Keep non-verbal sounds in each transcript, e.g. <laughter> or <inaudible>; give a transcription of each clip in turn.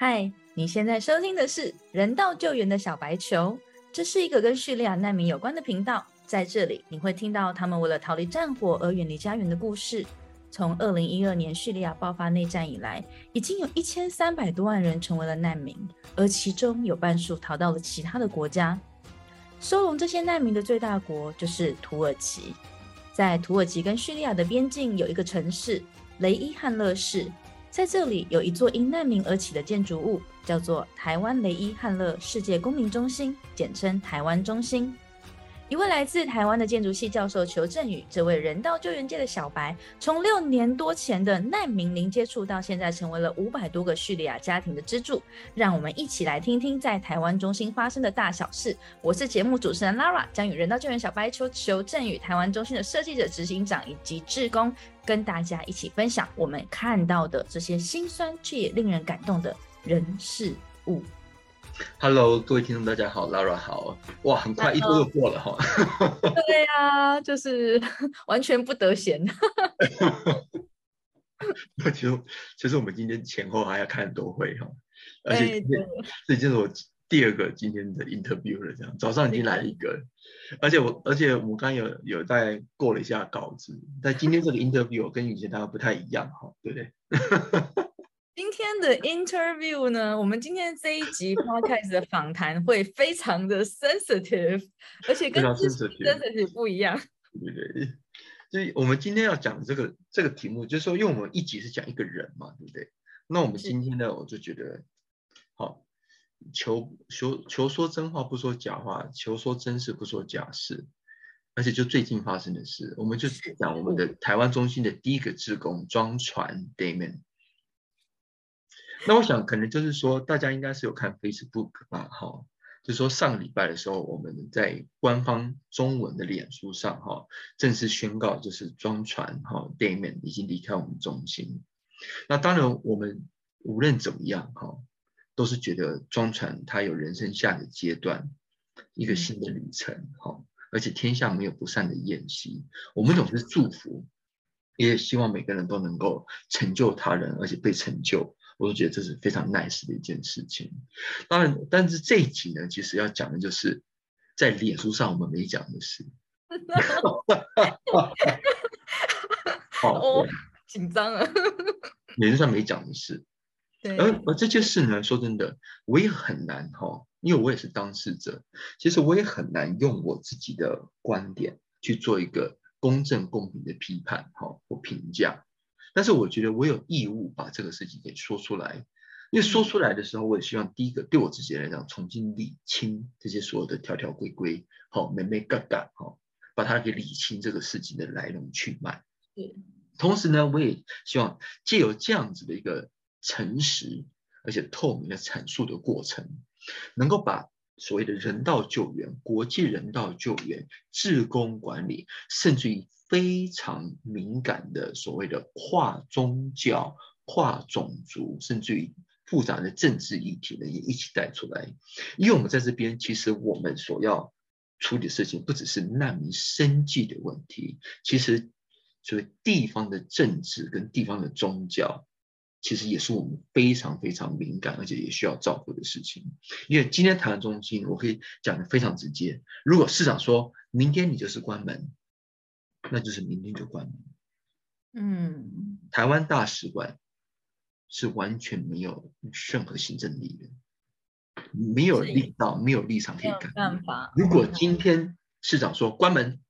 嗨，你现在收听的是人道救援的小白球，这是一个跟叙利亚难民有关的频道。在这里，你会听到他们为了逃离战火而远离家园的故事。从二零一二年叙利亚爆发内战以来，已经有一千三百多万人成为了难民，而其中有半数逃到了其他的国家。收容这些难民的最大国就是土耳其。在土耳其跟叙利亚的边境有一个城市雷伊汉勒市，在这里有一座因难民而起的建筑物，叫做台湾雷伊汉勒世界公民中心，简称台湾中心。一位来自台湾的建筑系教授裘振宇，这位人道救援界的小白，从六年多前的难民零接触，到现在成为了五百多个叙利亚家庭的支柱。让我们一起来听听在台湾中心发生的大小事。我是节目主持人 Lara，将与人道救援小白裘裘振宇、台湾中心的设计者、执行长以及志工，跟大家一起分享我们看到的这些心酸却也令人感动的人事物。Hello，各位听众，大家好，Lara 好，哇，很快一周又过了哈。对呀，就是 <laughs> 完全不得闲。<laughs> 其实，其实我们今天前后还要开很多会哈，而且今天这就是我第二个今天的 interview 了，这样早上已经来一个，而且我而且我刚有有在过了一下稿子，但今天这个 interview 跟以前大家不太一样哈，对不对？今天的 interview 呢，我们今天这一集 podcast 的访谈会非常的 sensitive，而且跟 sensitive 不一样。对对，所以我们今天要讲这个这个题目，就是说，因为我们一集是讲一个人嘛，对不对？那我们今天呢，我就觉得，好，求求求说真话不说假话，求说真事不说假事，而且就最近发生的事，我们就讲我们的台湾中心的第一个职工装船 Damon。那我想可能就是说，大家应该是有看 Facebook 吧，哈，就说上个礼拜的时候，我们在官方中文的脸书上，哈，正式宣告就是装船，哈，Damon 已经离开我们中心。那当然，我们无论怎么样，哈，都是觉得装船他有人生下的阶段，一个新的旅程，哈，而且天下没有不散的宴席，我们总是祝福，也希望每个人都能够成就他人，而且被成就。我都觉得这是非常 nice 的一件事情。当然，但是这一集呢，其实要讲的就是在脸书上我们没讲的事。好，紧张啊！<laughs> 脸书上没讲的事。对。而而这件事呢，说真的，我也很难哈，因为我也是当事者。其实我也很难用我自己的观点去做一个公正公平的批判哈或评价。但是我觉得我有义务把这个事情给说出来，因为说出来的时候，我也希望第一个对我自己来讲，重新理清这些所有的条条规规，好，美美嘎嘎，好，把它给理清这个事情的来龙去脉。对，同时呢，我也希望借由这样子的一个诚实而且透明的阐述的过程，能够把所谓的人道救援、国际人道救援、治工管理，甚至于。非常敏感的所谓的跨宗教、跨种族，甚至于复杂的政治议题呢，也一起带出来。因为我们在这边，其实我们所要处理的事情，不只是难民生计的问题，其实所谓地方的政治跟地方的宗教，其实也是我们非常非常敏感，而且也需要照顾的事情。因为今天台湾中心，我可以讲的非常直接：如果市长说明天你就是关门。那就是明天就关门。嗯，台湾大使馆是完全没有任何行政力的，没有力道，没有立场可以改。办法。如果今天市长说关门，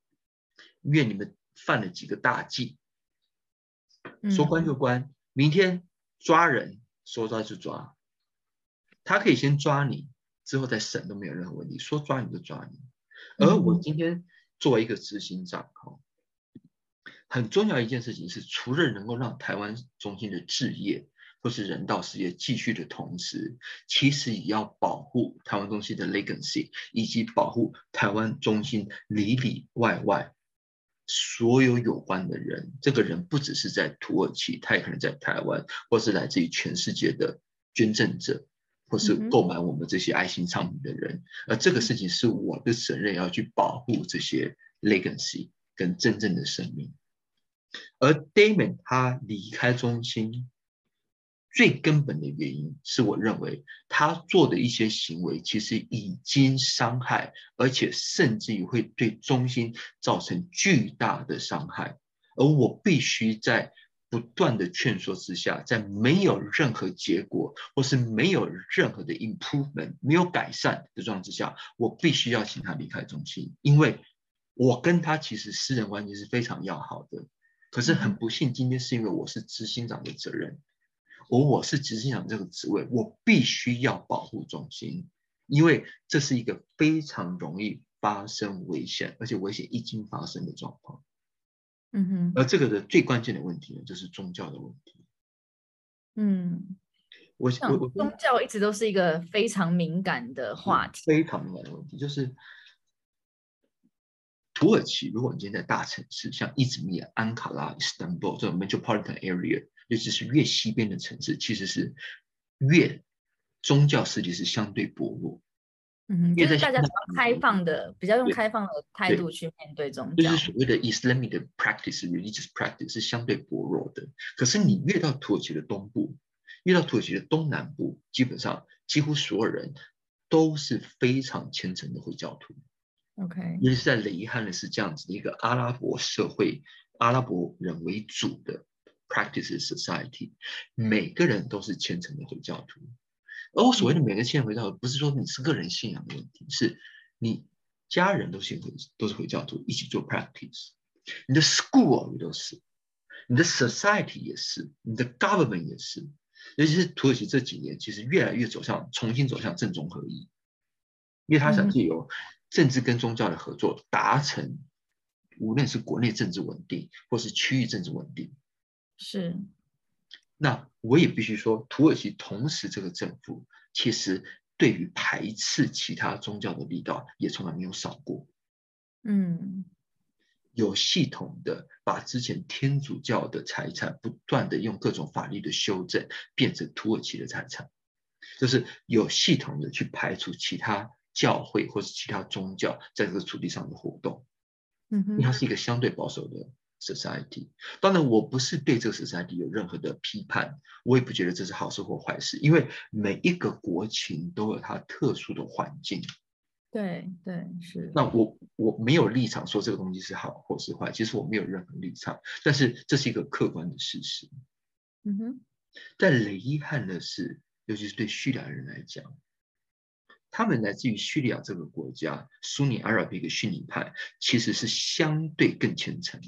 因为你们犯了几个大忌，说关就关，明天抓人说抓就抓，他可以先抓你，之后再审都没有任何问题，说抓你就抓你。而我今天作为一个执行长，哈。很重要一件事情是，除了能够让台湾中心的置业或是人道事业继续的同时，其实也要保护台湾中心的 legacy，以及保护台湾中心里里外外所有有关的人。这个人不只是在土耳其，他也可能在台湾，或是来自于全世界的捐赠者，或是购买我们这些爱心商品的人。而这个事情是我的责任，要去保护这些 legacy 跟真正的生命。而 Damon 他离开中心，最根本的原因是我认为他做的一些行为其实已经伤害，而且甚至于会对中心造成巨大的伤害，而我必须在。不断的劝说之下，在没有任何结果，或是没有任何的 improvement，没有改善的状况之下，我必须要请他离开中心，因为我跟他其实私人关系是非常要好的。可是很不幸，今天是因为我是执行长的责任，而我是执行长这个职位，我必须要保护中心，因为这是一个非常容易发生危险，而且危险已经发生的状况。嗯哼，而这个的最关键的问题呢，就是宗教的问题。嗯，我我我宗教一直都是一个非常敏感的话题，非常敏感的问题。就是土耳其，如果你今天在大城市，像伊兹密尔、安卡拉、Istanbul 这种 metropolitan area，尤其是越西边的城市，其实是越宗教势力是相对薄弱。嗯，就是大家比较开放的，比较用开放的态度去面对宗教。就是所谓的 Islamic 的 practice，religious practice 是相对薄弱的。可是你越到土耳其的东部，越到土耳其的东南部，基本上几乎所有人都是非常虔诚的回教徒。OK，尤其是在雷伊汉的是这样子的一个阿拉伯社会，阿拉伯人为主的 practice society，每个人都是虔诚的回教徒。而我所谓的每个信仰回教徒，不是说你是个人信仰的问题，是你家人都信回都是回教徒，一起做 practice，你的 school 也都是，你的 society 也是，你的 government 也是，尤其是土耳其这几年，其实越来越走向重新走向正宗合一，因为他想借由政治跟宗教的合作，达成无论是国内政治稳定，或是区域政治稳定，是。那我也必须说，土耳其同时这个政府其实对于排斥其他宗教的力道也从来没有少过。嗯，有系统的把之前天主教的财产不断的用各种法律的修正变成土耳其的财产，就是有系统的去排除其他教会或是其他宗教在这个土地上的活动。嗯哼，因为它是一个相对保守的。society，当然我不是对这个 society 有任何的批判，我也不觉得这是好事或坏事，因为每一个国情都有它特殊的环境。对对是。那我我没有立场说这个东西是好或是坏，其实我没有任何立场，但是这是一个客观的事实。嗯哼。但雷伊憾的是，尤其是对叙利亚人来讲，他们来自于叙利亚这个国家，苏尼阿拉伯的逊尼派其实是相对更虔诚。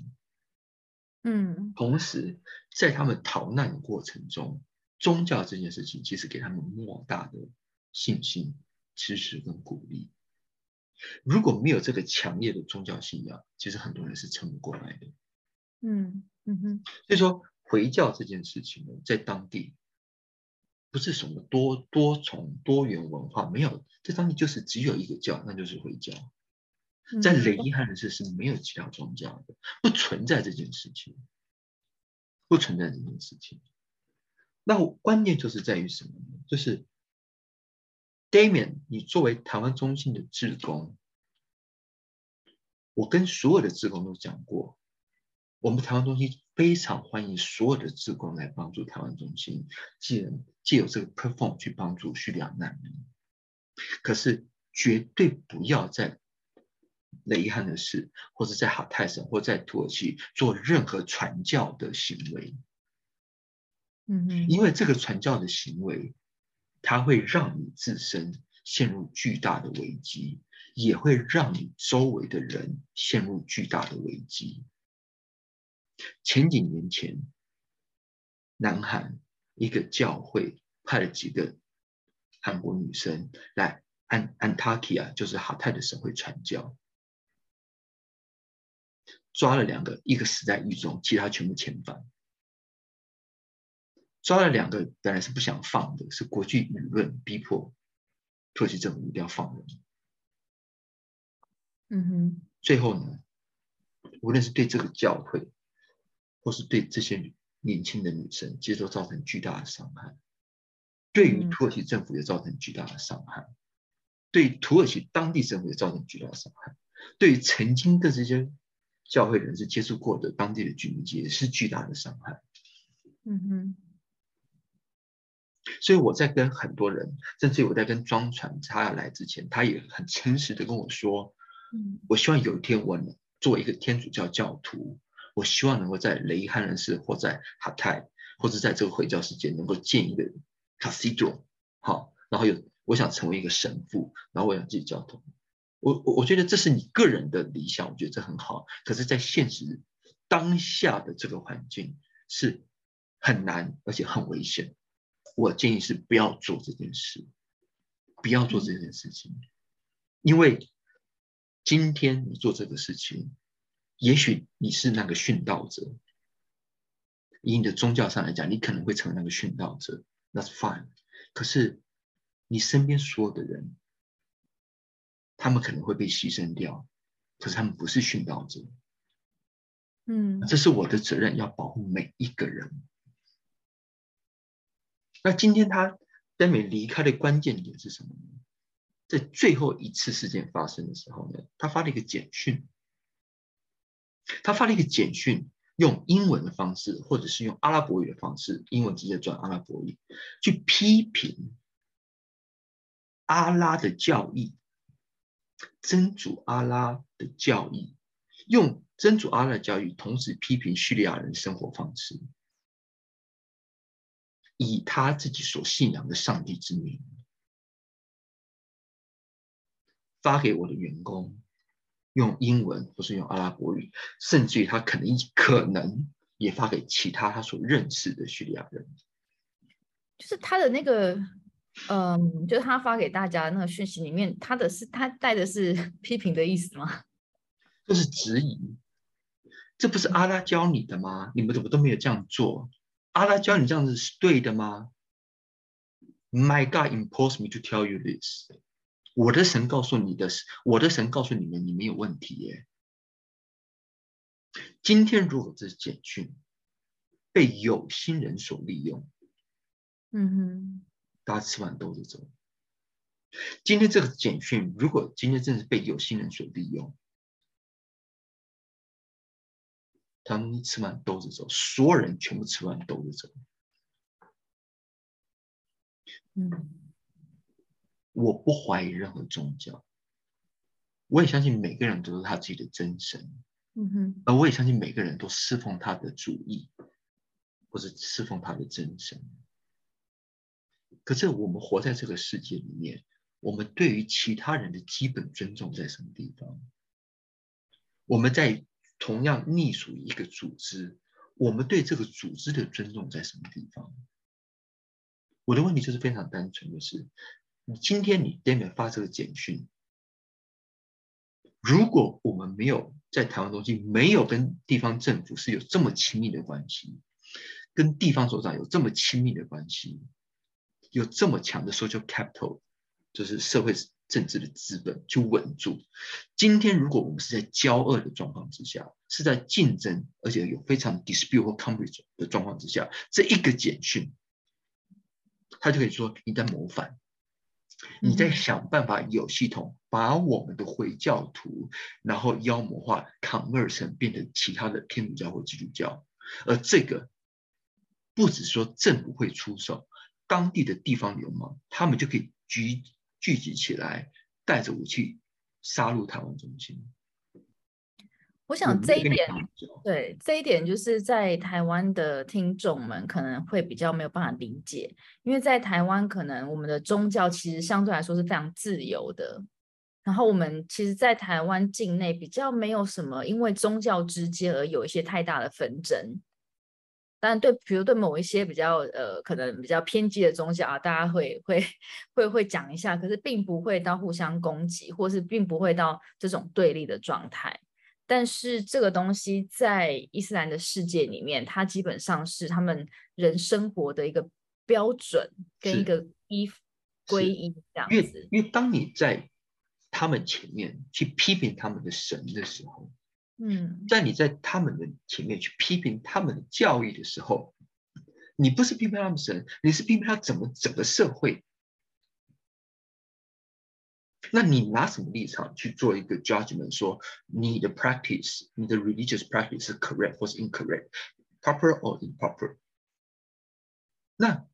嗯，同时，在他们逃难的过程中，宗教这件事情其实给他们莫大的信心、支持跟鼓励。如果没有这个强烈的宗教信仰，其实很多人是撑不过来的。嗯嗯哼，所以说回教这件事情呢，在当地不是什么多多重多元文化，没有，这当地就是只有一个教，那就是回教。在雷伊汉的是是没有其他宗教的，不存在这件事情，不存在这件事情。那关键就是在于什么呢？就是 Damian，你作为台湾中心的志工，我跟所有的志工都讲过，我们台湾中心非常欢迎所有的志工来帮助台湾中心，借借由这个 perform 去帮助叙利亚难民，可是绝对不要在。雷遗憾的事，或者在哈泰省或在土耳其做任何传教的行为，嗯嗯，因为这个传教的行为，它会让你自身陷入巨大的危机，也会让你周围的人陷入巨大的危机。前几年前，南韩一个教会派了几个韩国女生来安安塔基亚，就是哈泰的省会传教。抓了两个，一个死在狱中，其他全部遣返。抓了两个，本来是不想放的，是国际舆论逼迫土耳其政府一定要放人。嗯哼。最后呢，无论是对这个教会，或是对这些年轻的女生，其实都造成巨大的伤害。对于土耳其政府也造成巨大的伤害，对土耳其当地政府也造成巨大的伤害，对于曾经的这些。教会人士接触过的当地的居民，也是巨大的伤害。嗯哼。所以我在跟很多人，甚至我在跟庄传他要来之前，他也很诚实的跟我说，嗯我希望有一天我能作为一个天主教教徒，我希望能够在雷伊汉人寺或在哈泰，或者在这个回教世界能够建一个 cathedral，好，然后有我想成为一个神父，然后我想自己教徒。我我我觉得这是你个人的理想，我觉得这很好。可是，在现实当下的这个环境是很难，而且很危险。我建议是不要做这件事，不要做这件事情，因为今天你做这个事情，也许你是那个殉道者，以你的宗教上来讲，你可能会成为那个殉道者，That's fine。可是你身边所有的人，他们可能会被牺牲掉，可是他们不是殉道者，嗯这是我的责任，要保护每一个人。那今天他丹美离开的关键点是什么呢？在最后一次事件发生的时候呢，他发了一个简讯，他发了一个简讯，用英文的方式，或者是用阿拉伯语的方式，英文直接转阿拉伯语，去批评阿拉的教义，真主阿拉的教义，用真主阿拉的教义，同时批评叙利亚人生活方式。以他自己所信仰的上帝之名，发给我的员工，用英文或是用阿拉伯语，甚至于他可能可能也发给其他他所认识的叙利亚人。就是他的那个，嗯，就是他发给大家那个讯息里面，他的是他带的是 <laughs> 批评的意思吗？<laughs> 这是质疑，这不是阿拉教你的吗？你们怎么都没有这样做？阿拉教你这样子是对的吗？My God imposed me to tell you this。我的神告诉你的，我的神告诉你们，你没有问题耶。今天如果这是简讯被有心人所利用，嗯哼，大家吃完兜着走。今天这个简讯，如果今天真的是被有心人所利用，他们吃完兜着走，所有人全部吃完兜着走。嗯我不怀疑任何宗教，我也相信每个人都是他自己的真神，嗯哼，而我也相信每个人都侍奉他的主义，或者侍奉他的真神。可是我们活在这个世界里面，我们对于其他人的基本尊重在什么地方？我们在同样隶属于一个组织，我们对这个组织的尊重在什么地方？我的问题就是非常单纯的是，你今天你 d a m i 发这个简讯，如果我们没有在台湾中心没有跟地方政府是有这么亲密的关系，跟地方首长有这么亲密的关系，有这么强的 social capital，就是社会政治的资本去稳住。今天如果我们是在交恶的状况之下，是在竞争，而且有非常 dispute 或 conflict 的状况之下，这一个简讯，他就可以说你在谋反。你在想办法有系统把我们的回教徒，然后妖魔化，convert 成变成其他的天主教或基督教，而这个不只说政府会出手，当地的地方流氓他们就可以聚聚集起来，带着武器杀入台湾中心。我想这一点，对这一点，就是在台湾的听众们可能会比较没有办法理解，因为在台湾可能我们的宗教其实相对来说是非常自由的，然后我们其实，在台湾境内比较没有什么因为宗教之间而有一些太大的纷争。当然，对，比如对某一些比较呃可能比较偏激的宗教啊，大家会会会会讲一下，可是并不会到互相攻击，或是并不会到这种对立的状态。但是这个东西在伊斯兰的世界里面，它基本上是他们人生活的一个标准跟一个依归依这样因子为。因为当你在他们前面去批评他们的神的时候，嗯在你在他们的前面去批评他们的教育的时候，你不是批评他们神，你是批评他怎么整个社会。那你拿什么立场去做一个 judgment，说你的 practice，你的 religious practice 是 correct 或是 incorrect，proper or improper？那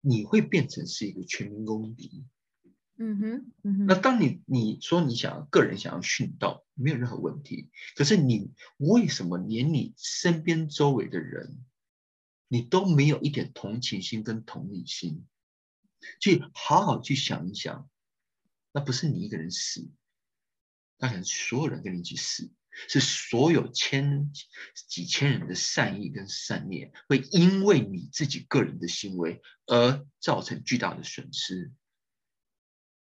你会变成是一个全民公敌。嗯哼，嗯哼。那当你你说你想要个人想要殉道，没有任何问题。可是你为什么连你身边周围的人，你都没有一点同情心跟同理心，去好好去想一想，那不是你一个人死，那可能所有人跟你一起死，是所有千几千人的善意跟善念，会因为你自己个人的行为而造成巨大的损失。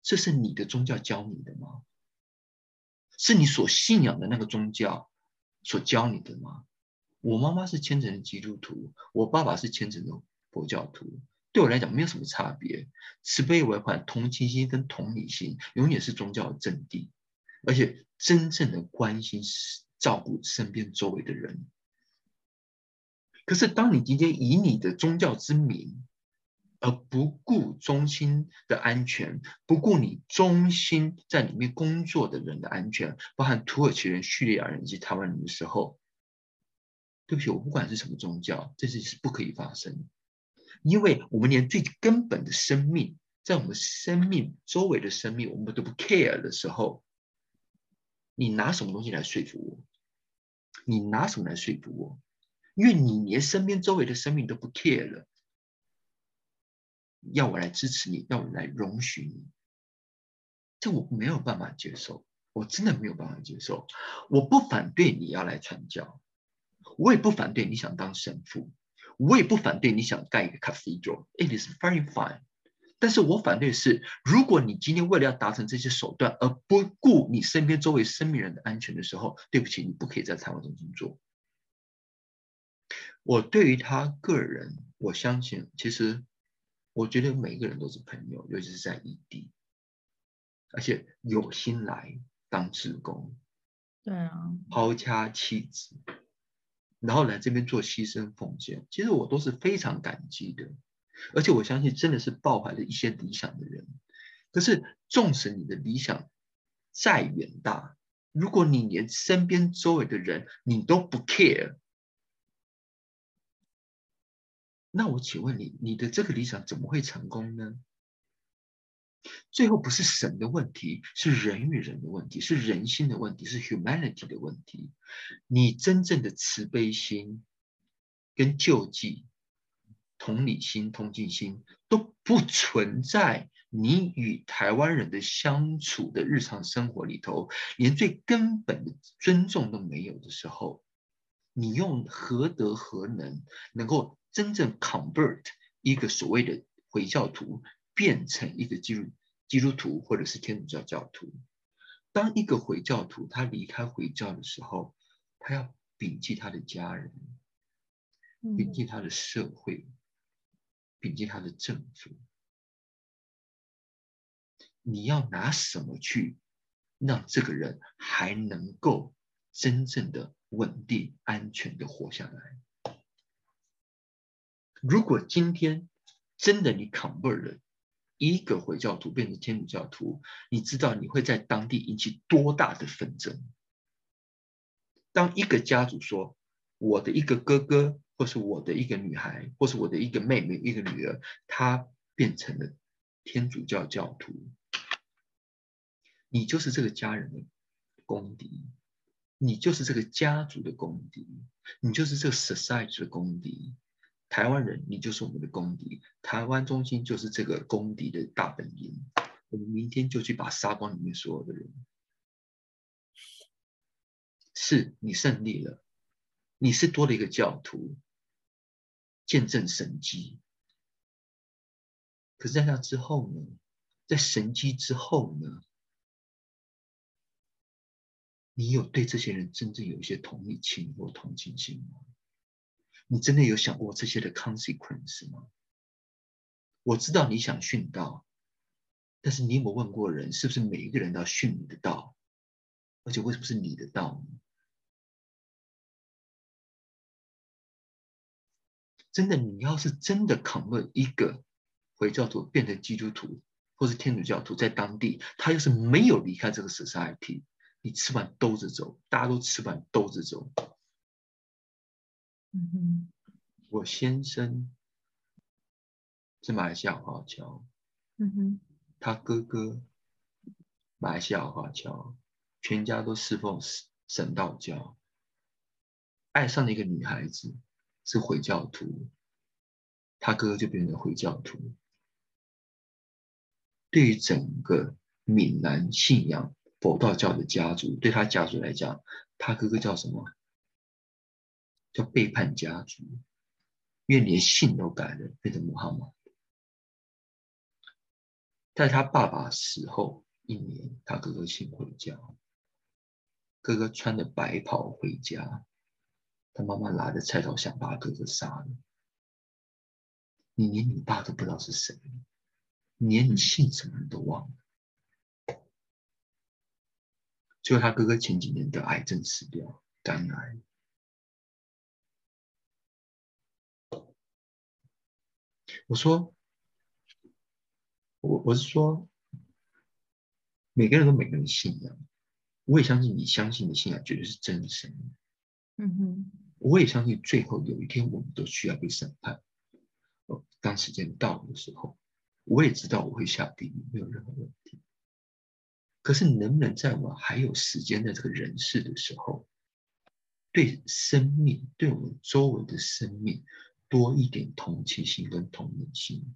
这是你的宗教教你的吗？是你所信仰的那个宗教所教你的吗？我妈妈是虔诚的基督徒，我爸爸是虔诚的佛教徒，对我来讲没有什么差别。慈悲为怀、同情心跟同理心，永远是宗教的真谛。而且真正的关心、照顾身边周围的人。可是，当你今天以你的宗教之名，而不顾中心的安全，不顾你中心在里面工作的人的安全，包含土耳其人、叙利亚人以及台湾人的时候，对不起，我不管是什么宗教，这事是不可以发生，因为我们连最根本的生命，在我们生命周围的生命，我们都不 care 的时候，你拿什么东西来说服我？你拿什么来说服我？因为你连身边周围的生命都不 care 了。要我来支持你，要我来容许你，这我没有办法接受，我真的没有办法接受。我不反对你要来传教，我也不反对你想当神父，我也不反对你想盖一个 cathedral，it is very fine。但是我反对是，如果你今天为了要达成这些手段而不顾你身边周围生命人的安全的时候，对不起，你不可以在台湾中心做。我对于他个人，我相信其实。我觉得每一个人都是朋友，尤其是在异地，而且有心来当职工，对啊，抛家弃子，然后来这边做牺牲奉献，其实我都是非常感激的。而且我相信，真的是抱怀了一些理想的人。可是，纵使你的理想再远大，如果你连身边周围的人你都不 care。那我请问你，你的这个理想怎么会成功呢？最后不是神的问题，是人与人的问题，是人心的问题，是 humanity 的问题。你真正的慈悲心、跟救济、同理心、同情心都不存在你与台湾人的相处的日常生活里头，连最根本的尊重都没有的时候，你用何德何能能够？真正 convert 一个所谓的回教徒变成一个基督基督徒或者是天主教教徒，当一个回教徒他离开回教的时候，他要摒弃他的家人，摒弃他的社会，摒弃他的政府，你要拿什么去让这个人还能够真正的稳定、安全的活下来？如果今天真的你 convert 了一个回教徒变成天主教徒，你知道你会在当地引起多大的纷争？当一个家族说我的一个哥哥，或是我的一个女孩，或是我的一个妹妹、一个女儿，她变成了天主教教徒，你就是这个家人的公敌，你就是这个家族的公敌，你就是这个 society 的公敌。台湾人，你就是我们的公敌。台湾中心就是这个公敌的大本营。我们明天就去把杀光里面所有的人。是你胜利了，你是多了一个教徒，见证神迹。可是在那之后呢？在神迹之后呢？你有对这些人真正有一些同理心或同情心吗？你真的有想过这些的 consequence 吗？我知道你想训道，但是你有没有问过人，是不是每一个人都要训你的道？而且为什么是你的道呢？真的，你要是真的 come 一个回教徒变成基督徒，或是天主教徒，在当地，他要是没有离开这个 society，你吃完兜着走，大家都吃完兜着走。我先生是马来西亚华侨，嗯哼，他哥哥马来西亚华侨，全家都侍奉神神道教，爱上了一个女孩子是回教徒，他哥哥就变成回教徒。对于整个闽南信仰佛道教的家族，对他家族来讲，他哥哥叫什么？叫背叛家族，因为连姓都改了，变成穆罕默。在他爸爸死后一年，他哥哥先回家。哥哥穿着白袍回家，他妈妈拿着菜刀想把哥哥杀了。你连你爸都不知道是谁，连你姓什么都忘了。最后，他哥哥前几年得癌症死掉，肝癌。我说。我我是说，每个人都每个人信仰，我也相信你相信的信仰绝对是真神。嗯哼，我也相信最后有一天我们都需要被审判。哦，当时间到的时候，我也知道我会下地狱，没有任何问题。可是能不能在我还有时间在这个人世的时候，对生命，对我们周围的生命多一点同情心跟同理心？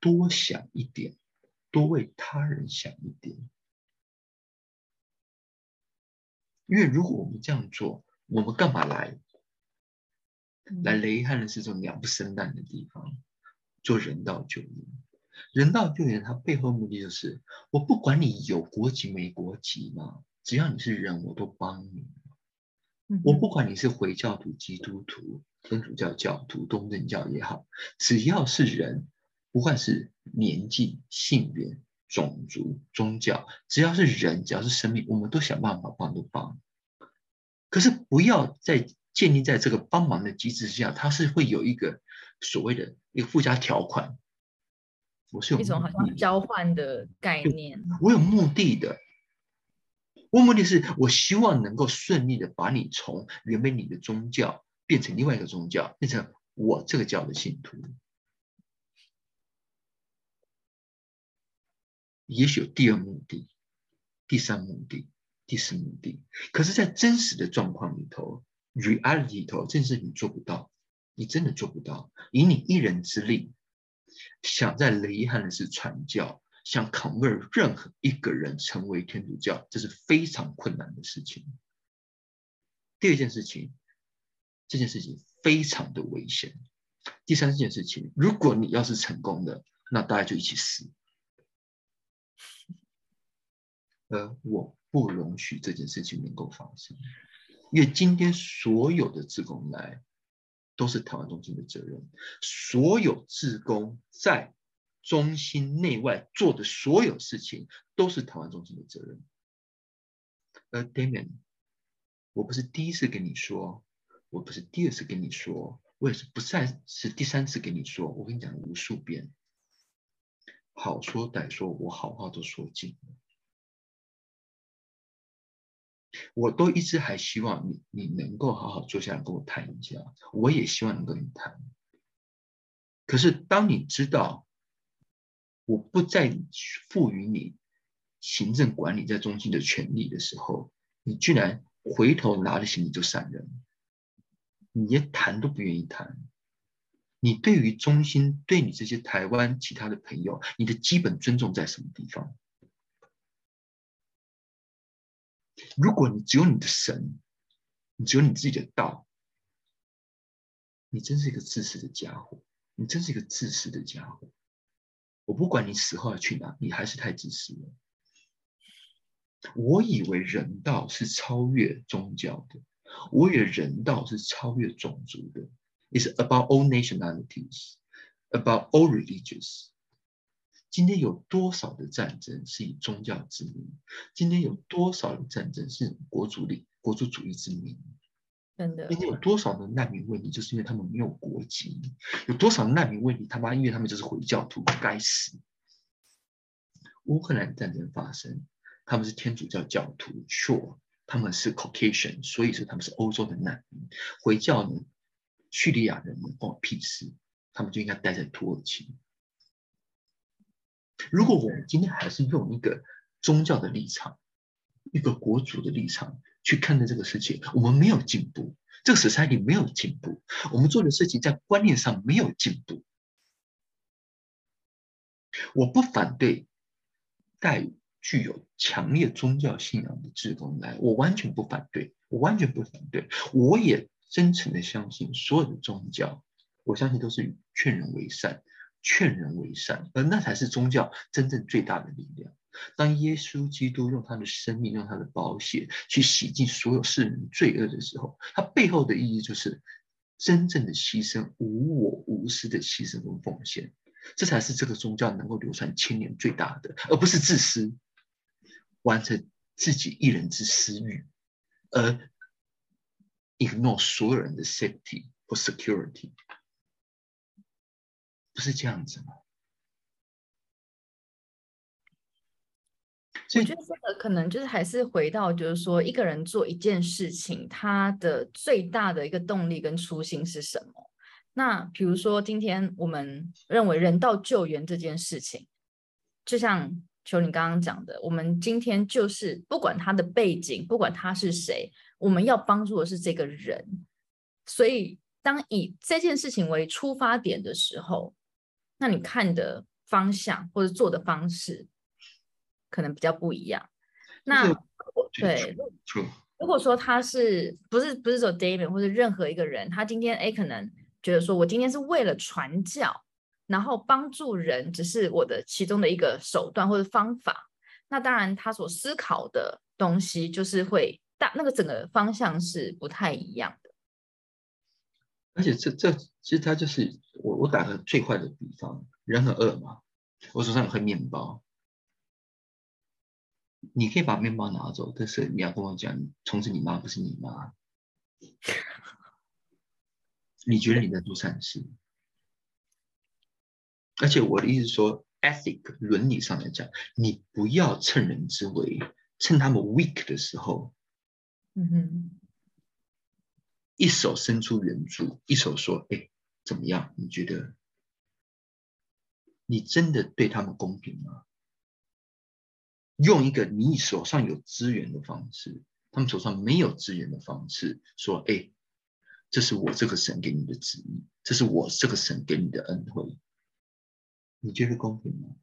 多想一点，多为他人想一点。因为如果我们这样做，我们干嘛来？来雷汉的是这种鸟不生蛋的地方，做人道救援。人道救援它背后目的就是，我不管你有国籍没国籍嘛，只要你是人，我都帮你。我不管你是回教徒、基督徒、天主教教徒、东正教也好，只要是人。不管是年纪、性别、种族、宗教，只要是人，只要是生命，我们都想办法帮都帮。可是不要在建立在这个帮忙的机制之下，它是会有一个所谓的一个附加条款。我是有一种好像交换的概念。我有目的的，我目的是我希望能够顺利的把你从原本你的宗教变成另外一个宗教，变成我这个教的信徒。也许有第二目的、第三目的、第四目的，可是，在真实的状况里头，reality 里头，正是你做不到，你真的做不到。以你一人之力，想在雷汉的是传教，想 convert 任何一个人成为天主教，这是非常困难的事情。第二件事情，这件事情非常的危险。第三件事情，如果你要是成功的，那大家就一起死。而我不容许这件事情能够发生，因为今天所有的自工来都是台湾中心的责任，所有自工在中心内外做的所有事情都是台湾中心的责任。而 Damian，我不是第一次跟你说，我不是第二次跟你说，我也是不再是第三次跟你说，我跟你讲无数遍，好说歹说，我好话都说尽了。我都一直还希望你，你能够好好坐下来跟我谈一下。我也希望能跟你谈。可是当你知道我不再赋予你行政管理在中心的权利的时候，你居然回头拿着行李就闪人，你连谈都不愿意谈。你对于中心，对你这些台湾其他的朋友，你的基本尊重在什么地方？如果你只有你的神，你只有你自己的道，你真是一个自私的家伙！你真是一个自私的家伙！我不管你死后要去哪，你还是太自私了。我以为人道是超越宗教的，我以为人道是超越种族的。It's about all nationalities, about all religions. 今天有多少的战争是以宗教之名？今天有多少的战争是国主力、国族主义之名？真的，今天有多少的难民问题，就是因为他们没有国籍？有多少难民问题？他妈，因为他们就是回教徒，该死！乌克兰战争发生，他们是天主教教徒，sure，他们是 Caucasian，所以说他们是欧洲的难民。回教呢，叙利亚人呢，关我屁事。他们就应该待在土耳其。如果我们今天还是用一个宗教的立场，一个国主的立场去看待这个事情，我们没有进步，这个 society 没有进步，我们做的事情在观念上没有进步。我不反对带具有强烈宗教信仰的志工来，我完全不反对，我完全不反对，我也真诚的相信所有的宗教，我相信都是劝人为善。劝人为善，而那才是宗教真正最大的力量。当耶稣基督用他的生命、用他的宝血去洗净所有世人罪恶的时候，他背后的意义就是真正的牺牲、无我无私的牺牲跟奉献。这才是这个宗教能够流传千年最大的，而不是自私，完成自己一人之私欲，而 ignore 所有人的 safety 或 security。不是这样子吗？我觉得这个可能就是还是回到，就是说一个人做一件事情，他的最大的一个动力跟初心是什么？那比如说今天我们认为人道救援这件事情，就像求你刚刚讲的，我们今天就是不管他的背景，不管他是谁，我们要帮助的是这个人。所以当以这件事情为出发点的时候，那你看的方向或者做的方式可能比较不一样。那对，如果说他是不是不是说 David 或者任何一个人，他今天哎可能觉得说我今天是为了传教，然后帮助人只是我的其中的一个手段或者方法，那当然他所思考的东西就是会大那个整个方向是不太一样的。而且这这其实他就是我我打个最坏的比方，人很饿嘛，我手上有块面包，你可以把面包拿走，但是你要跟我讲，从此你妈不是你妈，你觉得你在做善事？而且我的意思说，ethic 伦理上来讲，你不要趁人之危，趁他们 weak 的时候，嗯哼。一手伸出援助，一手说：“哎，怎么样？你觉得你真的对他们公平吗？用一个你手上有资源的方式，他们手上没有资源的方式，说：‘哎，这是我这个神给你的旨意，这是我这个神给你的恩惠。’你觉得公平吗？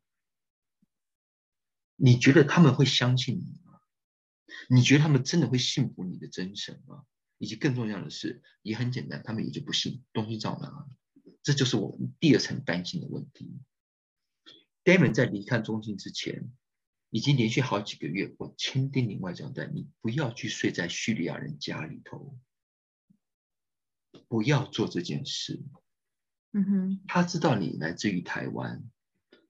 你觉得他们会相信你吗？你觉得他们真的会信服你的真神吗？”以及更重要的是，也很简单，他们也就不信东西照拿，这就是我们第二层担心的问题。Damon 在离开中心之前，已经连续好几个月，我千叮咛万交代你不要去睡在叙利亚人家里头，不要做这件事。嗯哼，他知道你来自于台湾，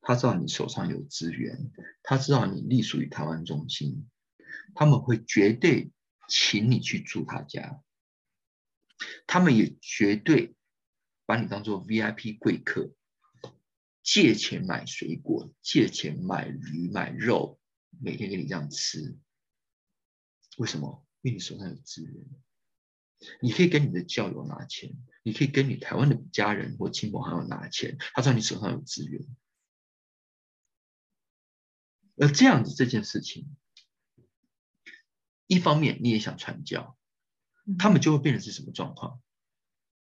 他知道你手上有资源，他知道你隶属于台湾中心，他们会绝对。请你去住他家，他们也绝对把你当做 VIP 贵客，借钱买水果，借钱买鱼买肉，每天给你这样吃。为什么？因为你手上有资源，你可以跟你的教友拿钱，你可以跟你台湾的家人或亲朋好友拿钱，他知道你手上有资源。而这样子这件事情。一方面你也想传教，他们就会变成是什么状况？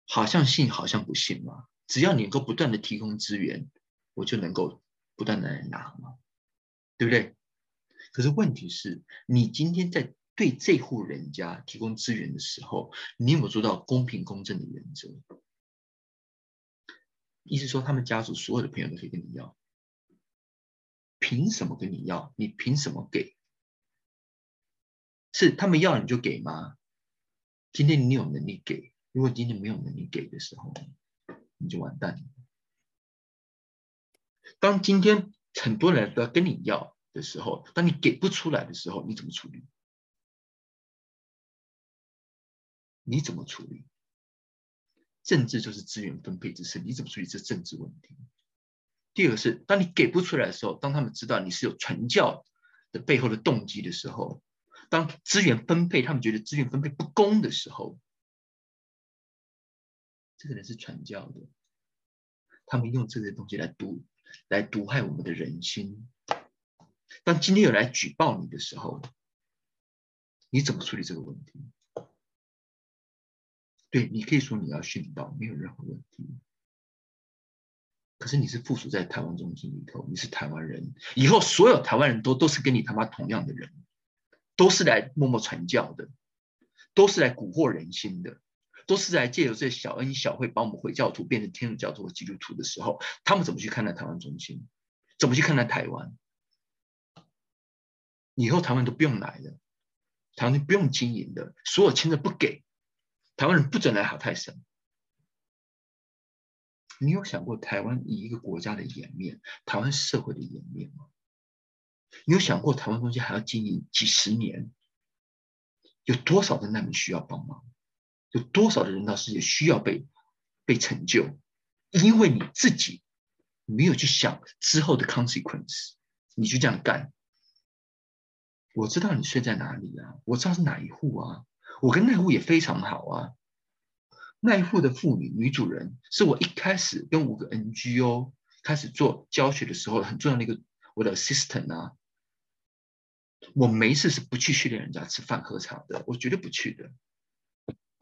好像信，好像不信嘛。只要你能够不断的提供资源，我就能够不断的来拿吗，对不对？可是问题是，你今天在对这户人家提供资源的时候，你有没有做到公平公正的原则？意思说，他们家族所有的朋友都可以跟你要，凭什么跟你要？你凭什么给？是他们要你就给吗？今天你有能力给，如果今天没有能力给的时候，你就完蛋了。当今天很多人都要跟你要的时候，当你给不出来的时候，你怎么处理？你怎么处理？政治就是资源分配之事，你怎么处理这政治问题？第二个是，当你给不出来的时候，当他们知道你是有传教的背后的动机的时候。当资源分配，他们觉得资源分配不公的时候，这个人是传教的，他们用这些东西来毒来毒害我们的人心。当今天有来举报你的时候，你怎么处理这个问题？对你可以说你要训导，没有任何问题。可是你是附属在台湾中心里头，你是台湾人，以后所有台湾人都都是跟你他妈同样的人，都是来默默传教的，都是来蛊惑人心的，都是来借由这小恩小惠帮我们回教徒变成天主教徒和基督徒的时候，他们怎么去看待台湾中心？怎么去看待台湾？以后台湾都不用来了，台湾不用经营的，所有钱都不给，台湾人不准来好泰省。你有想过台湾以一个国家的颜面，台湾社会的颜面吗？你有想过台湾东西还要经营几十年？有多少的难民需要帮忙？有多少的人道世界需要被被成就？因为你自己没有去想之后的 consequence，你就这样干。我知道你睡在哪里啊，我知道是哪一户啊，我跟那户也非常好啊。那一户的妇女女主人是我一开始跟五个 NGO 开始做教学的时候很重要的一个我的 assistant 啊，我没事是不去训练人家吃饭喝茶的，我绝对不去的。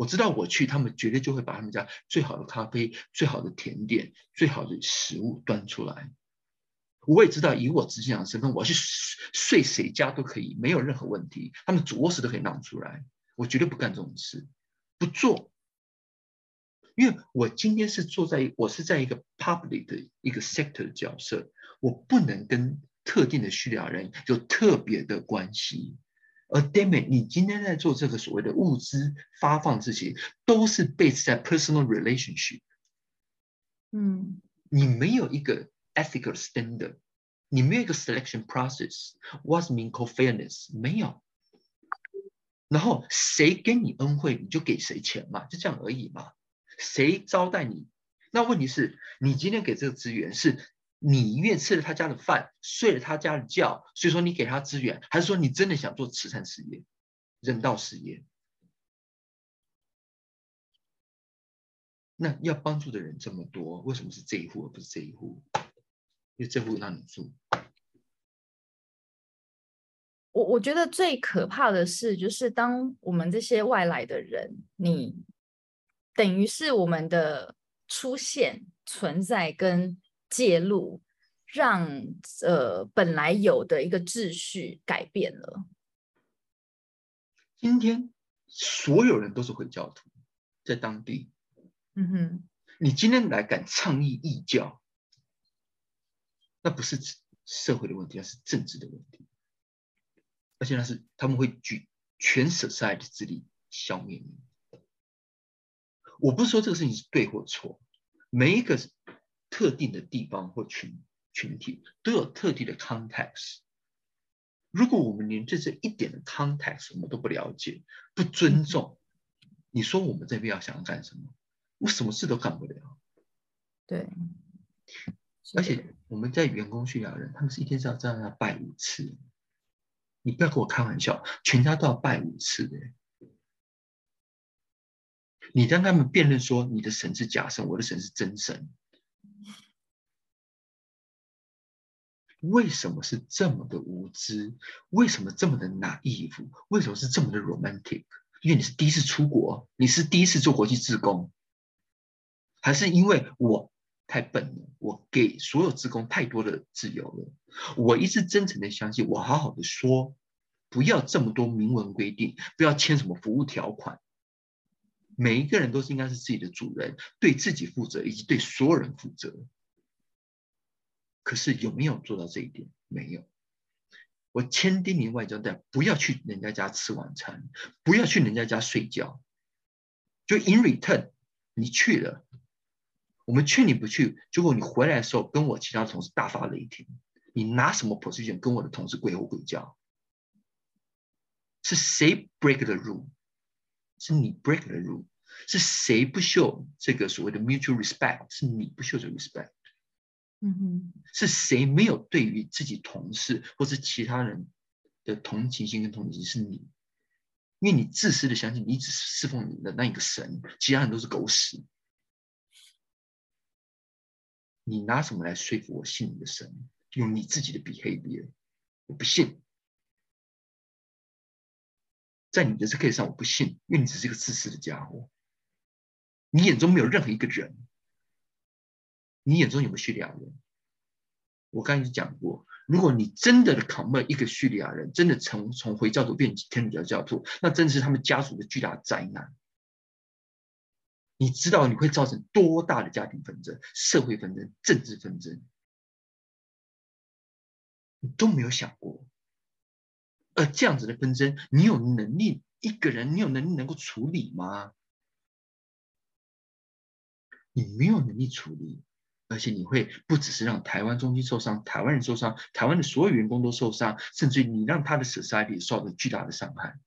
我知道我去，他们绝对就会把他们家最好的咖啡、最好的甜点、最好的食物端出来。我也知道以我执行长身份，我去睡谁家都可以，没有任何问题。他们主卧室都可以让出来，我绝对不干这种事，不做。因为我今天是坐在，我是在一个 public 的一个 sector 的角色，我不能跟特定的叙利亚人有特别的关系。而 Damon，你今天在做这个所谓的物资发放这些，都是 based 在 personal relationship。嗯，你没有一个 ethical standard，你没有一个 selection process，what's mean called fairness？没有。然后谁给你恩惠，你就给谁钱嘛，就这样而已嘛。谁招待你？那问题是你今天给这个资源，是你愿吃了他家的饭，睡了他家的觉，所以说你给他资源，还是说你真的想做慈善事业、人道事业？那要帮助的人这么多，为什么是这一户而不是这一户？因为这户让你住。我我觉得最可怕的是，就是当我们这些外来的人，你。等于是我们的出现、存在跟介入，让呃本来有的一个秩序改变了。今天所有人都是回教徒，在当地。嗯哼，你今天来敢倡议异教，那不是社会的问题，而是政治的问题，而且那是他们会举全 society 之力消灭你。我不是说这个事情是对或错，每一个特定的地方或群群体都有特定的 context。如果我们连这这一点的 context 我们都不了解、不尊重，你说我们这边要想要干什么？我什么事都干不了。对，而且我们在员工训练人，他们是一天是要这样要拜五次。你不要跟我开玩笑，全家都要拜五次的。你跟他们辩论说你的神是假神，我的神是真神，为什么是这么的无知？为什么这么的 naive？为什么是这么的 romantic？因为你是第一次出国，你是第一次做国际志工，还是因为我太笨了？我给所有职工太多的自由了。我一直真诚的相信，我好好的说，不要这么多明文规定，不要签什么服务条款。每一个人都是应该是自己的主人，对自己负责，以及对所有人负责。可是有没有做到这一点？没有。我千叮咛万交代，不要去人家家吃晚餐，不要去人家家睡觉。就 in return，你去了，我们劝你不去，结果你回来的时候，跟我其他同事大发雷霆。你拿什么 position 跟我的同事鬼吼鬼叫？是谁 break the rule？是你 break the rule。是谁不秀这个所谓的 mutual respect？是你不秀这个 respect。嗯哼，是谁没有对于自己同事或是其他人的同情心跟同情心？是你，因为你自私的相信你只侍奉你的那一个神，其他人都是狗屎。你拿什么来说服我信你的神？用你自己的 behavior，我不信。在你的这 case 上，我不信，因为你只是一个自私的家伙。你眼中没有任何一个人。你眼中有没有叙利亚人？我刚才已经讲过，如果你真的扛不一个叙利亚人，真的从从回教徒变天主教教徒，那真的是他们家族的巨大灾难。你知道你会造成多大的家庭纷争、社会纷争、政治纷争？你都没有想过。而这样子的纷争，你有能力一个人，你有能力能够处理吗？你没有能力处理。而且你会不只是让台湾中心受伤，台湾人受伤，台湾的所有员工都受伤，甚至你让他的 society 受到巨大的伤害。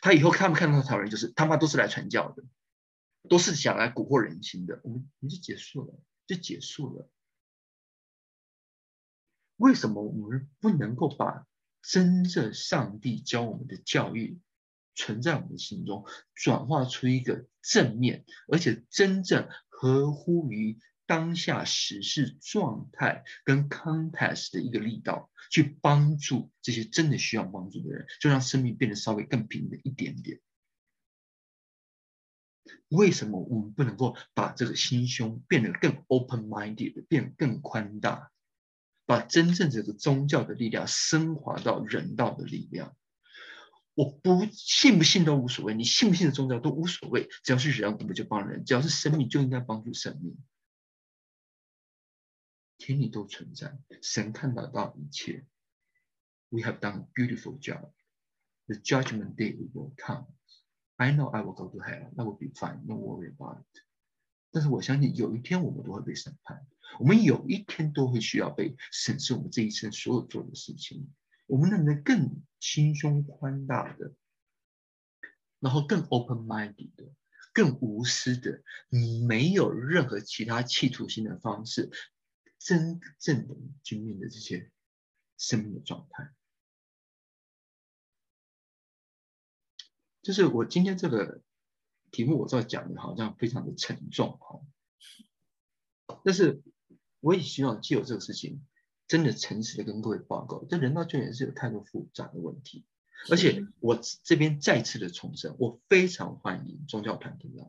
他以后看不看到台湾人，就是他妈都是来传教的，都是想来蛊惑人心的。我们你就结束了，就结束了。为什么我们不能够把真正上帝教我们的教育存在我们心中，转化出一个正面，而且真正合乎于？当下时事状态跟 context 的一个力道，去帮助这些真的需要帮助的人，就让生命变得稍微更平等一点点。为什么我们不能够把这个心胸变得更 open-minded，变更宽大，把真正这个宗教的力量升华到人道的力量？我不信不信都无所谓，你信不信的宗教都无所谓，只要是人，我们就帮人；只要是生命，就应该帮助生命。天地都存在，神看得到一切。We have done a beautiful job. The judgment day will come. I know I will go to hell. That will be fine. No worry about it. 但是我相信有一天我们都会被审判，我们有一天都会需要被审视我们这一生所有做的事情。我们能不能更心胸宽大的，然后更 open-minded 的，更无私的，没有任何其他企图心的方式？真正的去面对这些生命的状态，就是我今天这个题目，我在讲的好像非常的沉重哈。但是我也希望既有这个事情，真的诚实的跟各位报告，这人道救援是有太多复杂的问题，而且我这边再次的重申，我非常欢迎宗教团体来，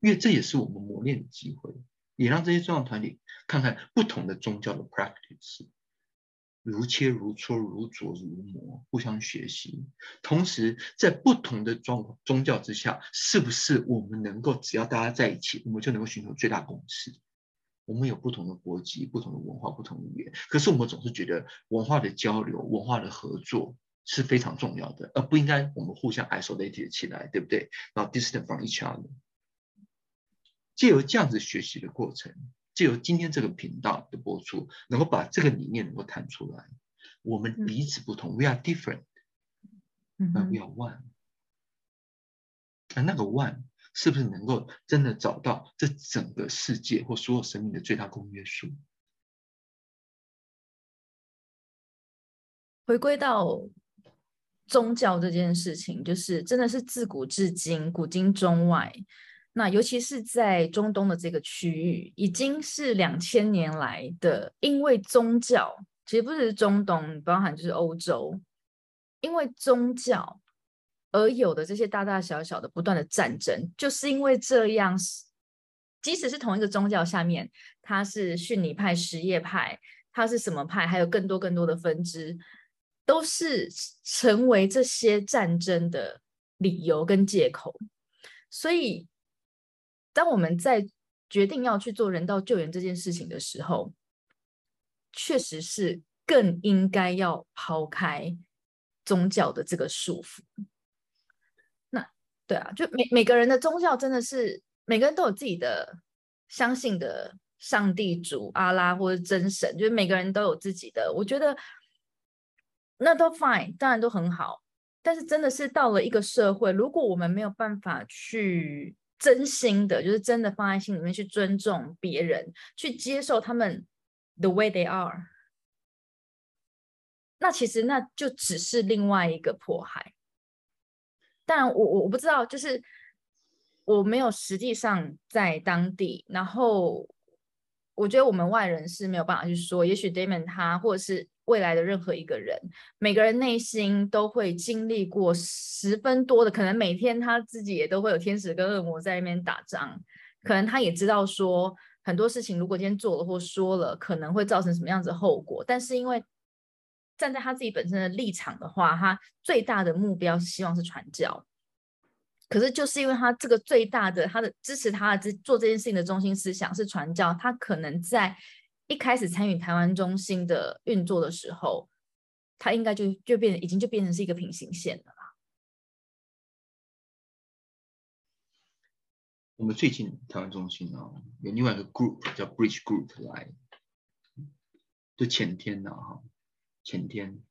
因为这也是我们磨练的机会。也让这些宗教团体看看不同的宗教的 practice，如切如磋，如琢如磨，互相学习。同时，在不同的宗宗教之下，是不是我们能够只要大家在一起，我们就能够寻求最大共识？我们有不同的国籍、不同的文化、不同语言，可是我们总是觉得文化的交流、文化的合作是非常重要的，而不应该我们互相 isolated 起来，对不对？然后 distant from each other。借由这样子学习的过程，借由今天这个频道的播出，能够把这个理念能够谈出来。我们彼此不同，We are different，那 We are one。那那个 one 是不是能够真的找到这整个世界或所有生命的最大公约数？回归到宗教这件事情，就是真的是自古至今，古今中外。那尤其是在中东的这个区域，已经是两千年来的，因为宗教，其实不只是中东，包含就是欧洲，因为宗教而有的这些大大小小的不断的战争，就是因为这样，即使是同一个宗教下面，它是逊尼派、什叶派，它是什么派，还有更多更多的分支，都是成为这些战争的理由跟借口，所以。当我们在决定要去做人道救援这件事情的时候，确实是更应该要抛开宗教的这个束缚。那对啊，就每每个人的宗教真的是每个人都有自己的相信的上帝、主、阿拉或者真神，就是每个人都有自己的。我觉得那都 fine，当然都很好。但是真的是到了一个社会，如果我们没有办法去。真心的，就是真的放在心里面去尊重别人，去接受他们 the way they are。那其实那就只是另外一个迫害。但我我我不知道，就是我没有实际上在当地，然后我觉得我们外人是没有办法去说，也许 Damon 他或者是未来的任何一个人，每个人内心都会经历过十分多的，可能每天他自己也都会有天使跟恶魔在那边打仗，可能他也知道说很多事情如果今天做了或说了，可能会造成什么样子后果，但是因为站在他自己本身的立场的话，他最大的目标是希望是传教。可是就是因为他这个最大的他的支持他的这做这件事情的中心思想是传教，他可能在一开始参与台湾中心的运作的时候，他应该就就变已经就变成是一个平行线了啦。我们最近台湾中心啊，有另外一个 group 叫 Bridge Group 来，就前天呐哈，前天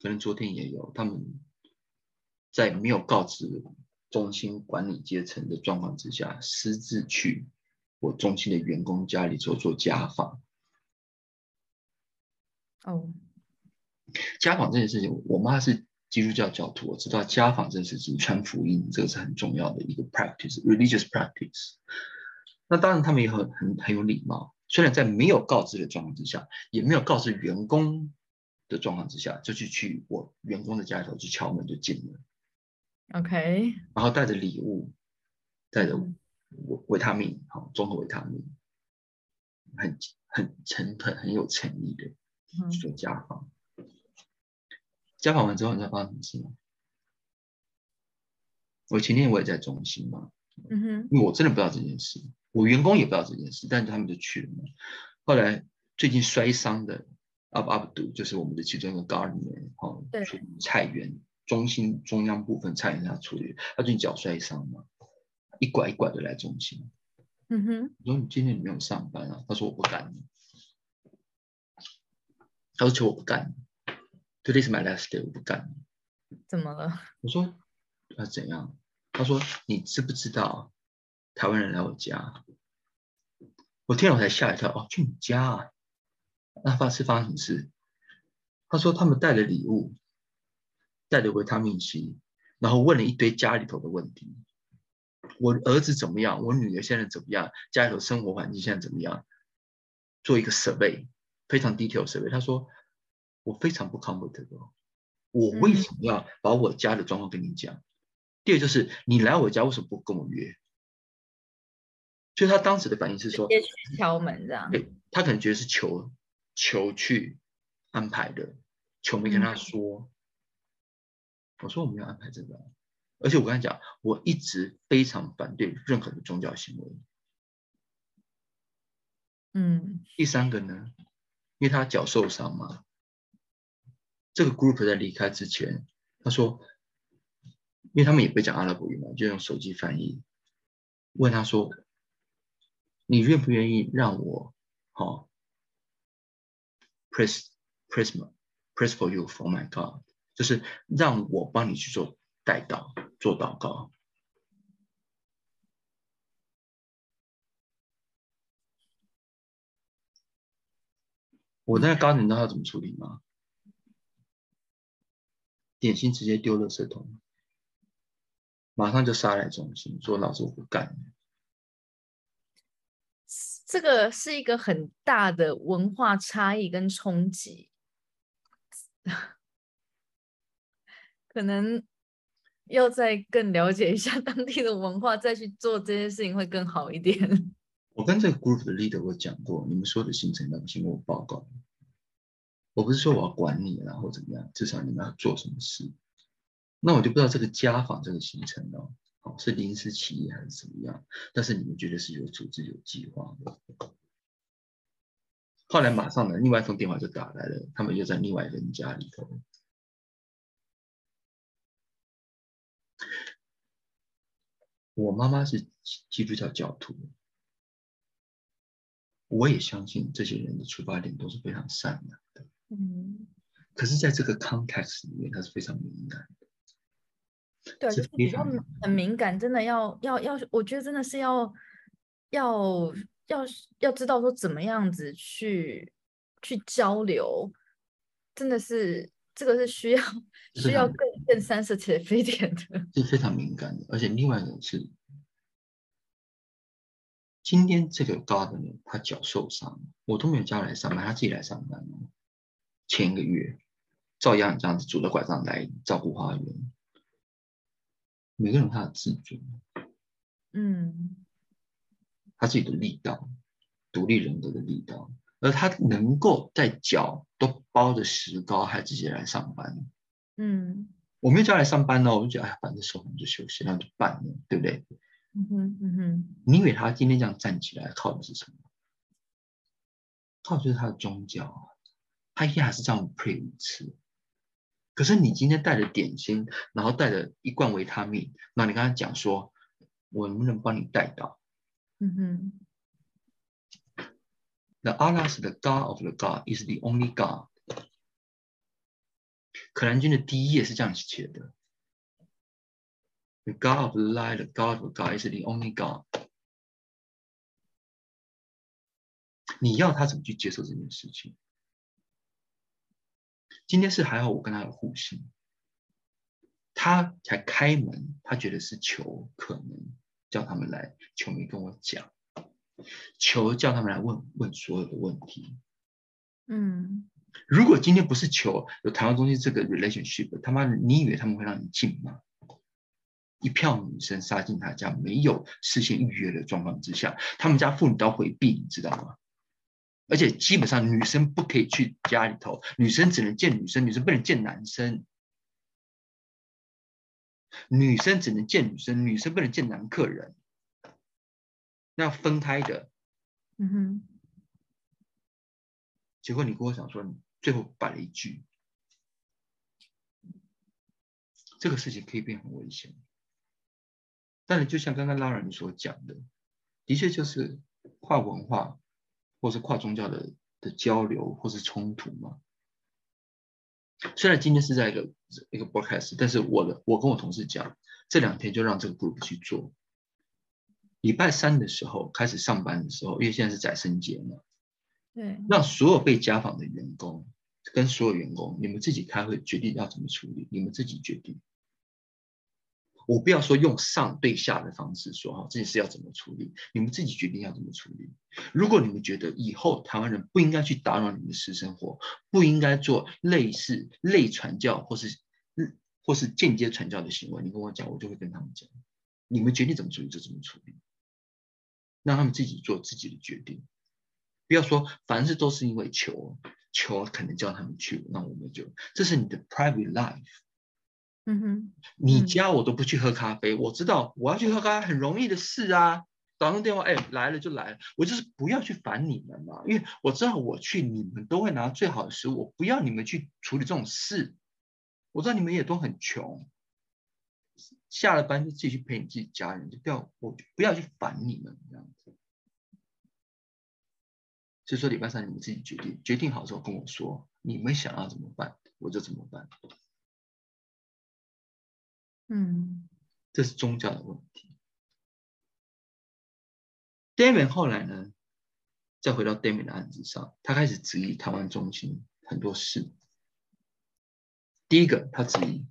可能昨天也有，他们在没有告知。中心管理阶层的状况之下，私自去我中心的员工家里做做家访。哦，家访这件事情，我妈是基督教教徒，我知道家访这件事情传福音，这个是很重要的一个 practice，religious practice。那当然他们也很很很有礼貌，虽然在没有告知的状况之下，也没有告知员工的状况之下，就去去我员工的家里头去敲门就进了。OK，然后带着礼物，带着维维他命，好综合维他命，很很诚恳、很有诚意的去做家访。家访完之后，你知道发生什么事吗？我前天我也在中心嘛，嗯哼，因为我真的不知道这件事，我员工也不知道这件事，但是他们就去了嘛。后来最近摔伤的，up up do，，就是我们的其中一个 gardener，哈，对，菜园。中心中央部分菜园他处理，他最近脚摔伤嘛，一拐一拐的来中心。嗯哼，我说你今天你没有上班啊？他说我不干。他说求我不干，Today is my last day，我不干。怎么了？我说啊怎样？他说你知不知道台湾人来我家？我听了我才吓一跳哦，去你家啊？那发是发生什么事？他说他们带了礼物。带了维他命 C，然后问了一堆家里头的问题。我儿子怎么样？我女儿现在怎么样？家里头生活环境现在怎么样？做一个 survey，非常 detail survey。他说我非常不 comfortable。我为什么要把我家的状况跟你讲？第二就是你来我家为什么不跟我约？所以他当时的反应是说敲门这样。对他可能觉得是求求去安排的，求没跟他说。我说我们要安排这个，而且我跟你讲，我一直非常反对任何的宗教行为。嗯，第三个呢，因为他脚受伤嘛，这个 group 在离开之前，他说，因为他们也会讲阿拉伯语嘛，就用手机翻译，问他说，你愿不愿意让我，好，press press press for you for my God。就是让我帮你去做带到、做祷告。我在高你知道他怎么处理吗？点心直接丢垃圾桶，马上就杀来中心，说老子我不干。这个是一个很大的文化差异跟冲击。<laughs> 可能要再更了解一下当地的文化，再去做这件事情会更好一点。<laughs> 我跟这个 group 的 leader 我讲过，你们所有的行程要请我报告。我不是说我要管你然后怎么样，至少你们要做什么事。那我就不知道这个家访这个行程哦，好是临时起意还是怎么样？但是你们觉得是有组织、有计划的。后来马上呢，另外一通电话就打来了，他们又在另外一个人家里头。我妈妈是基督教教徒，我也相信这些人的出发点都是非常善良的。嗯，可是，在这个 context 里面，它是非常敏感的。对，就是比较很敏感，真的要要要，我觉得真的是要要要要知道说怎么样子去去交流，真的是。这个是需要需要更更 sensitive 一点的，<laughs> 是非常敏感的。而且另外一个是，今天这个 gardener 他脚受伤，我都没有叫他来上班，他自己来上班哦。前一个月，照样这样子拄着拐杖来照顾花园。每个人他的自尊，嗯，他自己的力道，独立人格的力道，而他能够在脚都包着石膏，还自己来上班。嗯，我没有叫他来上班呢，我就觉得哎呀，反正受伤就休息，然后就办了，对不对？嗯哼，嗯哼，你以为他今天这样站起来靠的是什么？靠的就是他的宗教啊，他一天还是这样 pray 五次。可是你今天带着点心，然后带着一罐维他命，那你跟他讲说，我能不能帮你带到？嗯哼。The Allah is the God of the God is the only God。可兰经的第一页是这样写的：The God of light, the God of God is the only God。你要他怎么去接受这件事情？今天是还好，我跟他有互信，他才开门，他觉得是球可能叫他们来，球没跟我讲，球叫他们来问问所有的问题。嗯，如果今天不是球有台湾中心这个 relationship，他妈你以为他们会让你进吗？一票女生杀进他家，没有事先预约的状况之下，他们家妇女都要回避，你知道吗？而且基本上女生不可以去家里头，女生只能见女生，女生不能见男生。女生只能见女生，女生不能见男客人，那要分开的。嗯哼。结果你跟我讲说，你最后摆了一句，这个事情可以变很危险。但是就像刚刚拉尔你所讲的，的确就是跨文化。或是跨宗教的的交流，或是冲突嘛？虽然今天是在一个一个 broadcast，但是我的我跟我同事讲，这两天就让这个 group 去做。礼拜三的时候开始上班的时候，因为现在是宰生节嘛，对，让所有被家访的员工跟所有员工，你们自己开会决定要怎么处理，你们自己决定。我不要说用上对下的方式说哈，这件事要怎么处理，你们自己决定要怎么处理。如果你们觉得以后台湾人不应该去打扰你们的私生活，不应该做类似类传教或是或是间接传教的行为，你跟我讲，我就会跟他们讲，你们决定怎么处理就怎么处理，让他们自己做自己的决定。不要说凡事都是因为求求可能叫他们去，那我们就这是你的 private life。嗯哼，你家我都不去喝咖啡，我知道我要去喝咖啡很容易的事啊，打通电话，哎，来了就来了，我就是不要去烦你们嘛，因为我知道我去你们都会拿最好的食物，我不要你们去处理这种事，我知道你们也都很穷，下了班就自己去陪你自己家人，就不要我不要去烦你们这样子，所以说礼拜三你们自己决定，决定好之后跟我说，你们想要怎么办，我就怎么办。嗯，这是宗教的问题。Damon 后来呢，再回到 Damon 的案子上，他开始质疑台湾中心很多事。第一个，他质疑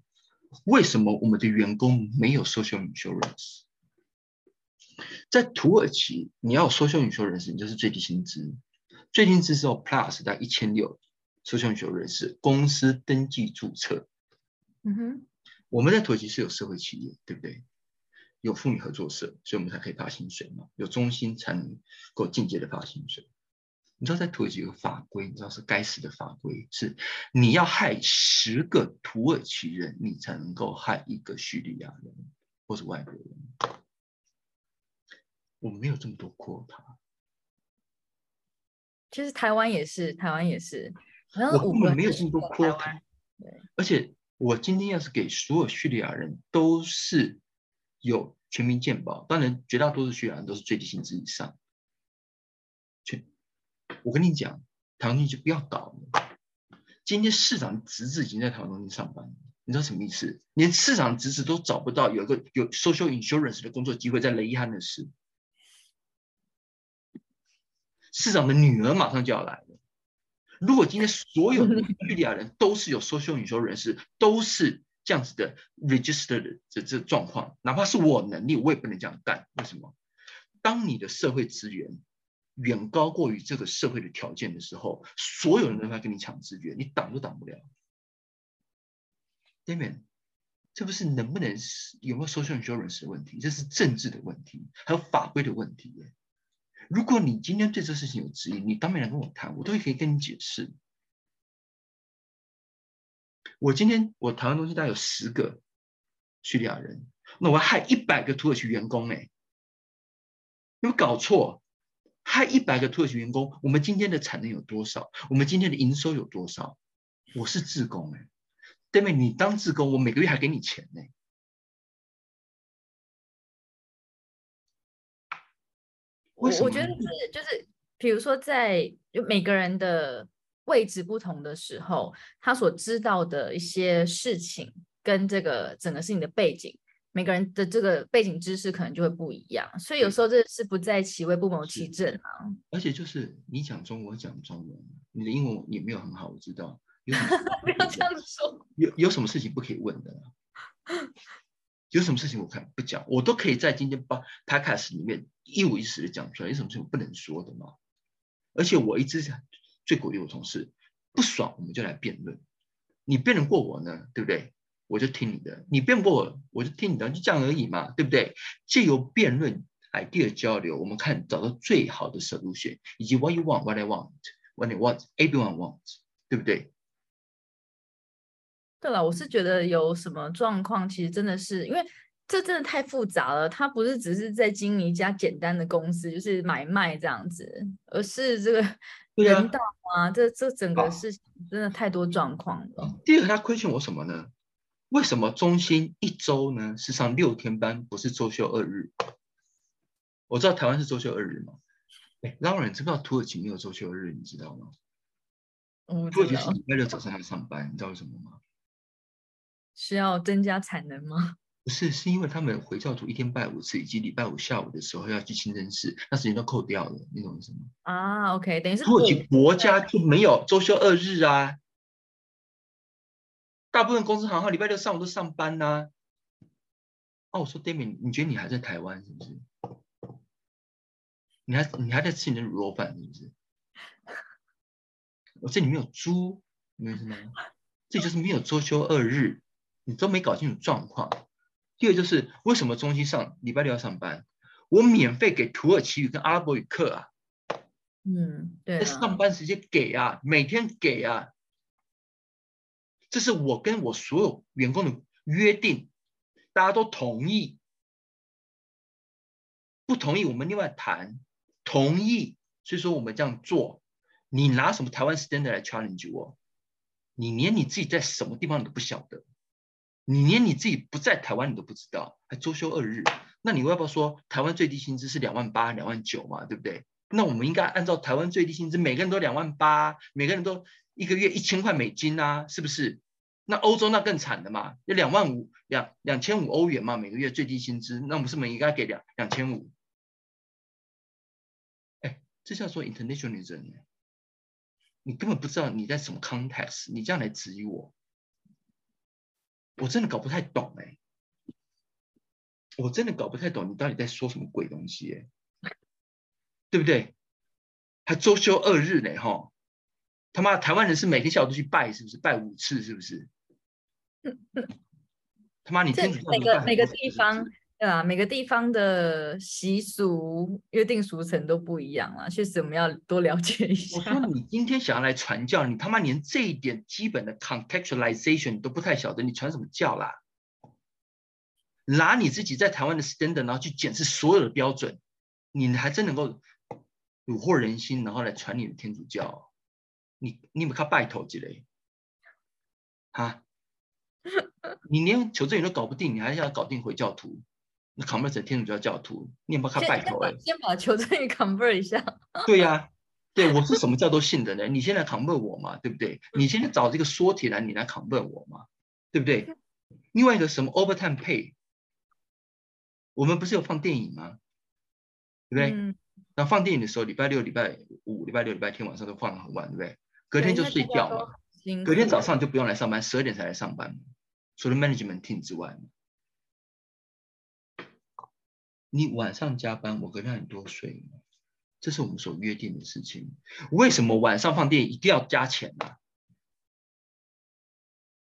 为什么我们的员工没有 social insurance？在土耳其，你要 social insurance，你就是最低薪资，最低薪资是 plus 在一千六，social insurance 公司登记注册。嗯哼。我们在土耳其是有社会企业，对不对？有妇女合作社，所以我们才可以发薪水嘛。有中心才能够间接的发薪水。你知道在土耳其有个法规，你知道是该死的法规，是你要害十个土耳其人，你才能够害一个叙利亚人或是外国人。我们没有这么多 quota。其实台湾也是，台湾也是，我根本没有这么多 quota。对，而且。我今天要是给所有叙利亚人都是有全民健保，当然绝大多数叙利亚人都是最低薪资以上。全，我跟你讲，台湾就不要搞了。今天市长侄子已经在台湾中心上班，你知道什么意思？连市长侄子都找不到有一个有 social insurance 的工作机会，在雷伊汉的市，市长的女儿马上就要来了。如果今天所有的 <laughs> 叙利亚人都是有 social insurance 人士，都是这样子的 registered 的这这状况，哪怕是我能力，我也不能这样干。为什么？当你的社会资源远高过于这个社会的条件的时候，所有人都在跟你抢资源，你挡都挡不了。Damian，这不是能不能有没有 social insurance 的问题，这是政治的问题，还有法规的问题。如果你今天对这事情有质疑，你当面来跟我谈，我都可以跟你解释。我今天我谈的东西大概有十个叙利亚人，那我要害一百个土耳其员工，哎，有没有搞错？害一百个土耳其员工，我们今天的产能有多少？我们今天的营收有多少？我是自工，哎，对面你当自工，我每个月还给你钱呢。我我觉得是就是，比如说在就每个人的。位置不同的时候，他所知道的一些事情跟这个整个事情的背景，每个人的这个背景知识可能就会不一样，所以有时候这是不在其位不谋其政啊。而且就是你讲中文我讲中文，你的英文也没有很好，我知道。<laughs> 不要这样说。有有什么事情不可以问的？<laughs> 有什么事情我看不讲，我都可以在今天把 podcast 里面一五一十的讲出来。有什么事情不能说的吗？而且我一直想。最鼓励我同事，不爽我们就来辩论，你辩论过我呢，对不对？我就听你的，你辩过我，我就听你的，就这样而已嘛，对不对？借由辩论、idea 交流，我们看找到最好的 solution，以及 what you want, what I want, what I want, everyone wants，对不对？对了，我是觉得有什么状况，其实真的是因为这真的太复杂了，他不是只是在经营一家简单的公司，就是买卖这样子，而是这个。<laughs> 人道啊，这这整个事情真的太多状况了。第二个，他亏欠我什么呢？为什么中心一周呢是上六天班，不是周休二日？我知道台湾是周休二日吗？哎，然你知不知道土耳其没有周休二日？你知道吗？土耳其是礼拜六早上要上班，你知道为什么吗？需要增加产能吗？不 <laughs> 是，是因为他们回教徒一天拜五次，以及礼拜五下午的时候要去清真寺，那时间都扣掉了，你懂意思吗？啊，OK，等于是土耳其国家就没有周休二日啊，大部分公司行号礼拜六上午都上班呐。哦，我说 Damian，你觉得你还在台湾是不是？你还你还在吃你的卤肉饭是不是？我这里没有猪，明白吗？这就是没有周休二日，你都没搞清楚状况。第二就是为什么中心上礼拜六要上班？我免费给土耳其语跟阿拉伯语课啊，嗯，对，上班时间给啊，每天给啊，这是我跟我所有员工的约定，大家都同意，不同意我们另外谈，同意，所以说我们这样做，你拿什么台湾 standard 来 challenge 我？你连你自己在什么地方你都不晓得。你连你自己不在台湾你都不知道，还周休二日，那你要不要说台湾最低薪资是两万八、两万九嘛？对不对？那我们应该按照台湾最低薪资，每个人都两万八，每个人都一个月一千块美金啊，是不是？那欧洲那更惨的嘛，要两万五、两两千五欧元嘛，每个月最低薪资，那我们是不是应该给两两千五？哎，这叫做 internationalism，你根本不知道你在什么 context，你这样来质疑我。我真的搞不太懂哎，我真的搞不太懂你到底在说什么鬼东西哎，对不对？还周休二日呢哈，他妈台湾人是每天下午都去拜是不是？拜五次是不是？他妈你天主每个每个地方。对啊，每个地方的习俗、约定俗成都不一样啊，确实我们要多了解一下。我说你今天想要来传教，你他妈连这一点基本的 contextualization 都不太晓得，你传什么教啦？拿你自己在台湾的 standard，然后去检视所有的标准，你还真能够虏获人心，然后来传你的天主教？你你有没有拜头之类？哈？<laughs> 你连求证你都搞不定，你还要搞定回教徒？那 convert 天主教教徒，你也不他拜托哎，先把求证给 convert 一下。对呀，对我是什么教都信的呢？你现在 convert 我嘛，对不对？你现在找这个缩题来，你来 convert 我嘛，对不对？另外一个什么 overtime pay，我们不是有放电影吗？对不对？嗯。那放电影的时候，礼拜六、礼拜五、礼拜六、礼拜天晚上都放很晚，对不对？隔天就睡觉嘛，隔天早上就不用来上班，十二点才来上班，除了 management team 之外。你晚上加班，我可以让你多睡？这是我们所约定的事情。为什么晚上放电一定要加钱呢？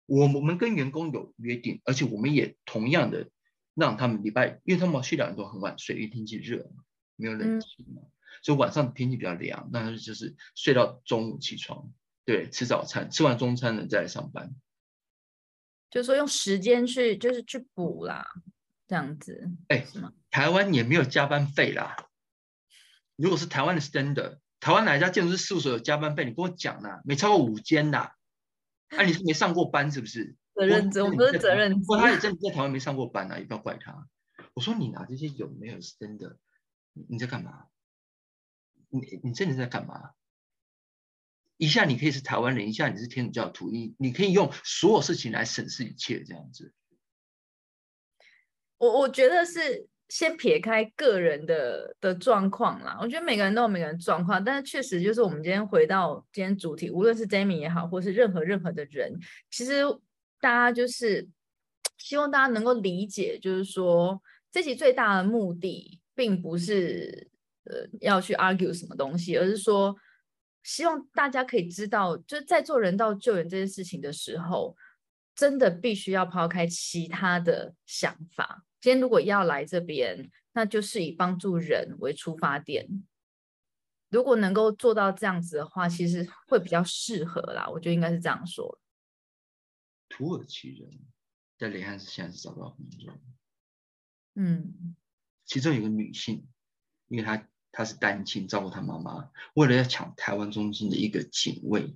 我我们跟员工有约定，而且我们也同样的让他们礼拜，因为他们去两点多很晚睡，因为天气热嘛，没有冷气嘛，所以晚上天气比较凉，那就是睡到中午起床，对，吃早餐，吃完中餐了再来上班。就是说用时间去，就是去补啦，这样子。哎，台湾也没有加班费啦。如果是台湾的 standard，台湾哪一家建筑师事务所有加班费？你跟我讲啦，没超过五间啦。啊，你是没上过班是不是？责任制，我不是责任制。他也真的在台湾没上过班啊，也不要怪他。我说你拿这些有没有 stand？你在干嘛？你你真的在干嘛？一下你可以是台湾人，一下你是天主教徒，你你可以用所有事情来审视一切，这样子。我我觉得是先撇开个人的的状况啦，我觉得每个人都有每个人状况，但是确实就是我们今天回到今天主题，无论是 Jamie 也好，或是任何任何的人，其实大家就是希望大家能够理解，就是说这集最大的目的，并不是呃要去 argue 什么东西，而是说。希望大家可以知道，就是在做人道救援这件事情的时候，真的必须要抛开其他的想法。今天如果要来这边，那就是以帮助人为出发点。如果能够做到这样子的话，其实会比较适合啦。我觉得应该是这样说。土耳其人在雷汉斯现在是找不到工作。嗯，其中有个女性，因为她。她是单亲，照顾她妈妈。为了要抢台湾中心的一个警卫，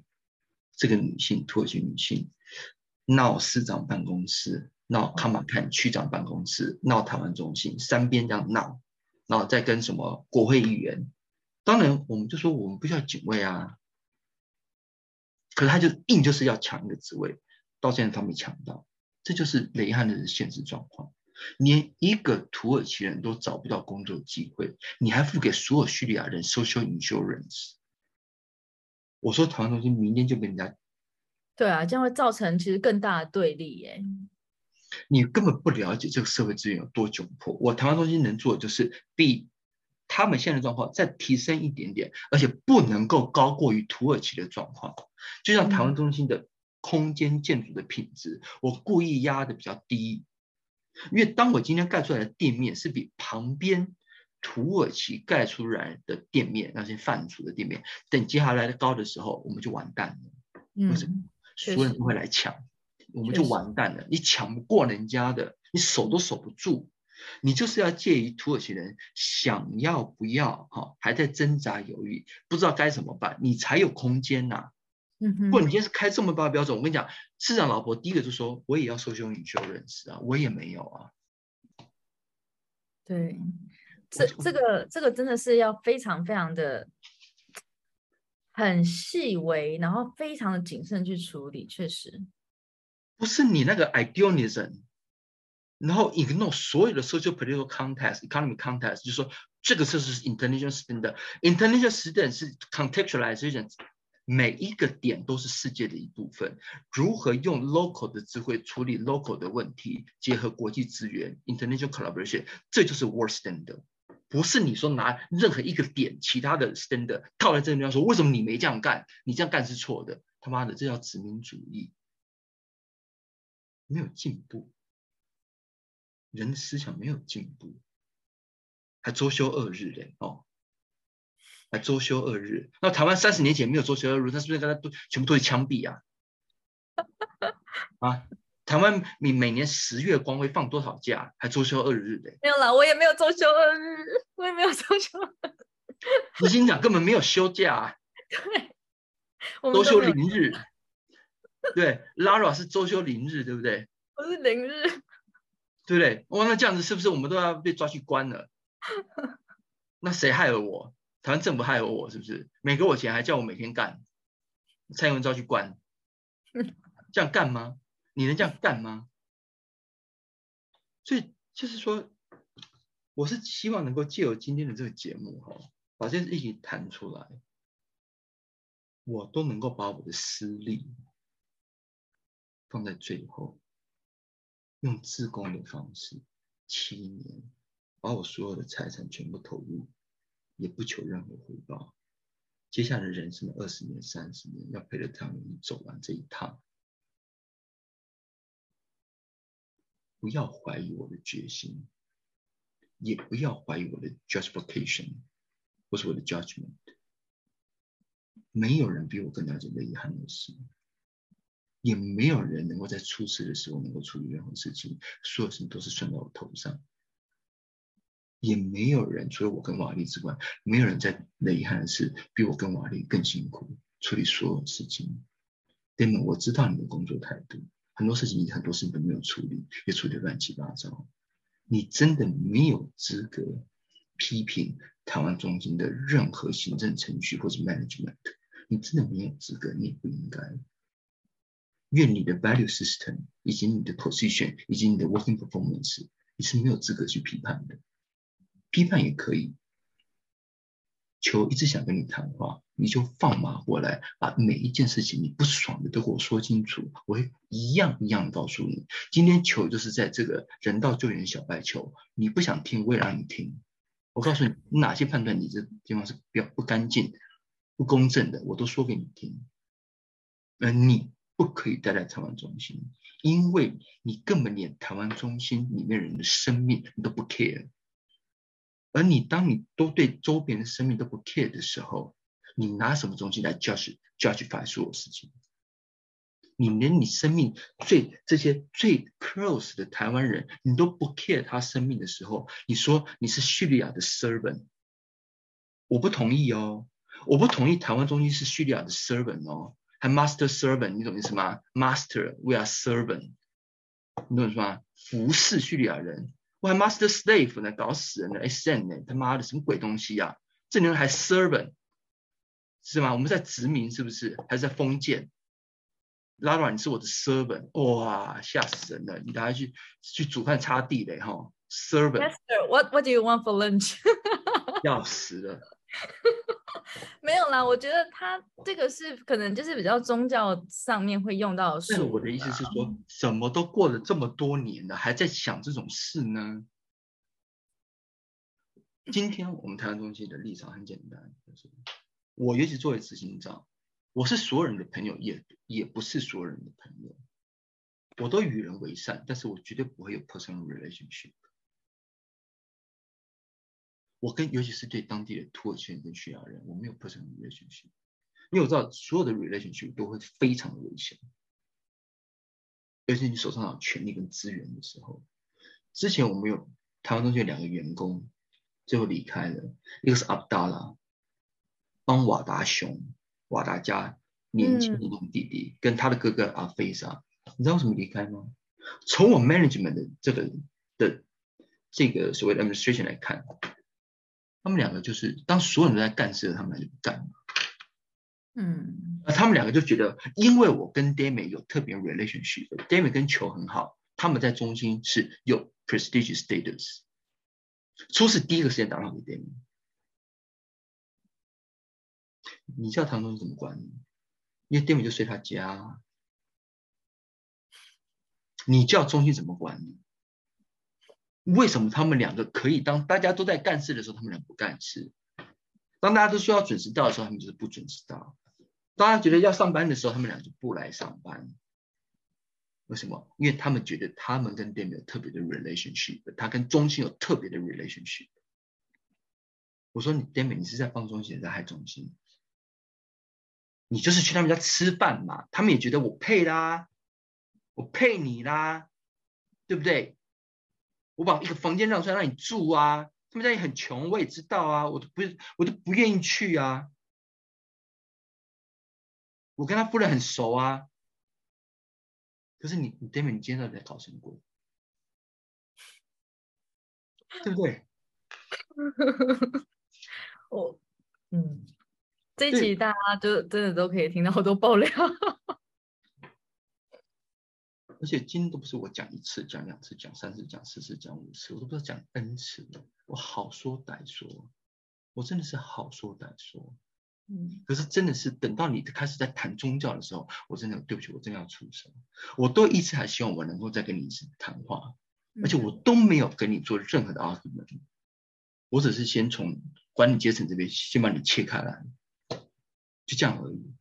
这个女性，土耳其女性，闹市长办公室，闹卡马坎区长办公室，闹台湾中心，三边这样闹，然后再跟什么国会议员。当然，我们就说我们不需要警卫啊，可是他就硬就是要抢一个职位，到现在他没抢到，这就是雷汉的现实状况。连一个土耳其人都找不到工作机会，你还付给所有叙利亚人 social insurance？我说台湾中心明天就跟人家，对啊，这样会造成其实更大的对立耶。你根本不了解这个社会资源有多窘迫。我台湾中心能做的就是比他们现在状况再提升一点点，而且不能够高过于土耳其的状况。就像台湾中心的空间建筑的品质，我故意压的比较低。因为当我今天盖出来的店面是比旁边土耳其盖出来的店面那些贩厨的店面等接下来的高的时候，我们就完蛋了。为什么？所有人都会来抢，我们就完蛋了。你抢不过人家的，你守都守不住。你就是要介于土耳其人想要不要哈，还在挣扎犹豫，不知道该怎么办，你才有空间呐。嗯，不，你今天是开这么高的标准，我跟你讲，市长老婆第一个就说，我也要收修女修认识啊，我也没有啊。对，这这个这个真的是要非常非常的很细微，然后非常的谨慎去处理，确实。不是你那个 idealism，然后 ignore 所有的 social political context、economic context，就是说这个是是 international standard。international standard 是 contextualization。每一个点都是世界的一部分。如何用 local 的智慧处理 local 的问题，结合国际资源 （international collaboration），这就是 world standard。不是你说拿任何一个点，其他的 standard 套在这个地方说，为什么你没这样干？你这样干是错的。他妈的，这叫殖民主义，没有进步，人的思想没有进步，还周休二日嘞哦。还周休二日，那台湾三十年前没有周休二日，那是不是刚才都全部都是枪毙啊？<laughs> 啊，台湾每每年十月光会放多少假？还周休二日的？没有啦，我也没有周休二日，我也没有周休。执行长根本没有休假，对，周休零日。<laughs> <laughs> 对，Lara 是周休零日，对不对？我是零日，对不对？哇，那这样子是不是我们都要被抓去关了？那谁害了我？台湾政府害了我，是不是？没给我钱，还叫我每天干，蔡英文抓去关，<laughs> 这样干吗？你能这样干吗？所以就是说，我是希望能够借由今天的这个节目，哈，把这事情谈出来，我都能够把我的私利放在最后，用自宫的方式，七年把我所有的财产全部投入，也不求任何回报。接下来的人生的二十年、三十年，要陪着他们走完这一趟。不要怀疑我的决心，也不要怀疑我的 justification，或是我的 judgment。没有人比我更了解那遗憾的事，也没有人能够在出事的时候能够处理任何事情，所有事情都是算到我头上。也没有人除了我跟瓦力之外，没有人在那遗憾的事比我跟瓦力更辛苦处理所有事情。对吗？我知道你的工作态度，很多事情你很多事情都没有处理，也处理乱七八糟。你真的没有资格批评台湾中心的任何行政程序或者 management，你真的没有资格，你也不应该。愿你的 value system 以及你的 position 以及你的 working performance，你是没有资格去批判的。批判也可以，球一直想跟你谈话，你就放马过来，把每一件事情你不爽的都给我说清楚，我会一样一样告诉你。今天球就是在这个人道救援小白球，你不想听，我也让你听。我告诉你哪些判断你这地方是比较不干净、不公正的，我都说给你听。而你不可以待在台湾中心，因为你根本连台湾中心里面人的生命你都不 care。而你当你都对周边的生命都不 care 的时候，你拿什么东西来 judge judge 所有事情？你连你生命最这些最 close 的台湾人，你都不 care 他生命的时候，你说你是叙利亚的 servant，我不同意哦，我不同意台湾中心是叙利亚的 servant 哦，还 master servant，你懂意思吗？master，we are servant，你懂意思吗？服侍叙利亚人。我还 master slave 呢，搞死人了！ascend 呢，他妈的什么鬼东西呀？这里面还 servant 是吗？我们在殖民是不是？还是在封建？拉软，你是我的 servant，哇，吓死人了！你等下去去煮饭擦地嘞哈，servant。What What do you want for lunch？要死了。<laughs> 没有啦，我觉得他这个是可能就是比较宗教上面会用到。的是我的意思是说，什么都过了这么多年了，还在想这种事呢？今天我们台湾中心的立场很简单，就是我尤其作为执行长，我是所有人的朋友，也也不是所有人的朋友，我都与人为善，但是我绝对不会有 personal relationship。我跟尤其是对当地的土耳其人跟叙利亚人，我没有 personal relationship，因为我知道所有的 relationship 都会非常的危险，尤其你手上有权力跟资源的时候。之前我们有台湾中学两个员工最后离开了，一个是阿达拉，帮瓦达雄、瓦达家年轻的弟弟跟他的哥哥阿菲萨，你知道为什么离开吗？从我 management 的这个的这个所谓的 administration 来看。他们两个就是当所有人都在干事，他们就不干了。嗯，那他们两个就觉得，因为我跟 d a m i 有特别 relationship，d a m i 跟球很好，他们在中心是有 prestigious status。初是第一个时间打电话给 d a m i 你叫唐总怎么管你？因为 d a m i 就睡他家，你叫中心怎么管你？为什么他们两个可以当大家都在干事的时候，他们俩不干事；当大家都需要准时到的时候，他们就是不准时到；大家觉得要上班的时候，他们俩就不来上班。为什么？因为他们觉得他们跟 Demi 有特别的 relationship，他跟中心有特别的 relationship。我说你 Demi，你是在帮中心，在害中心？你就是去他们家吃饭嘛，他们也觉得我配啦，我配你啦，对不对？我把一个房间让出来让你住啊！他们家也很穷，我也知道啊，我都不，我都不愿意去啊。我跟他夫人很熟啊。可是你，你 d a m i 你今天到底在搞什么鬼？对不对？<laughs> 我，嗯，这一集大家就真的都可以听到好多爆料。而且今天都不是我讲一次、讲两次、讲三次、讲四次、讲五次，我都不知道讲 n 次了。我好说歹说，我真的是好说歹说。嗯，可是真的是等到你开始在谈宗教的时候，我真的对不起，我真的要出声。我都一直还希望我能够再跟你一次谈话，而且我都没有跟你做任何的 argument。我只是先从管理阶层这边先把你切开来，就这样而已。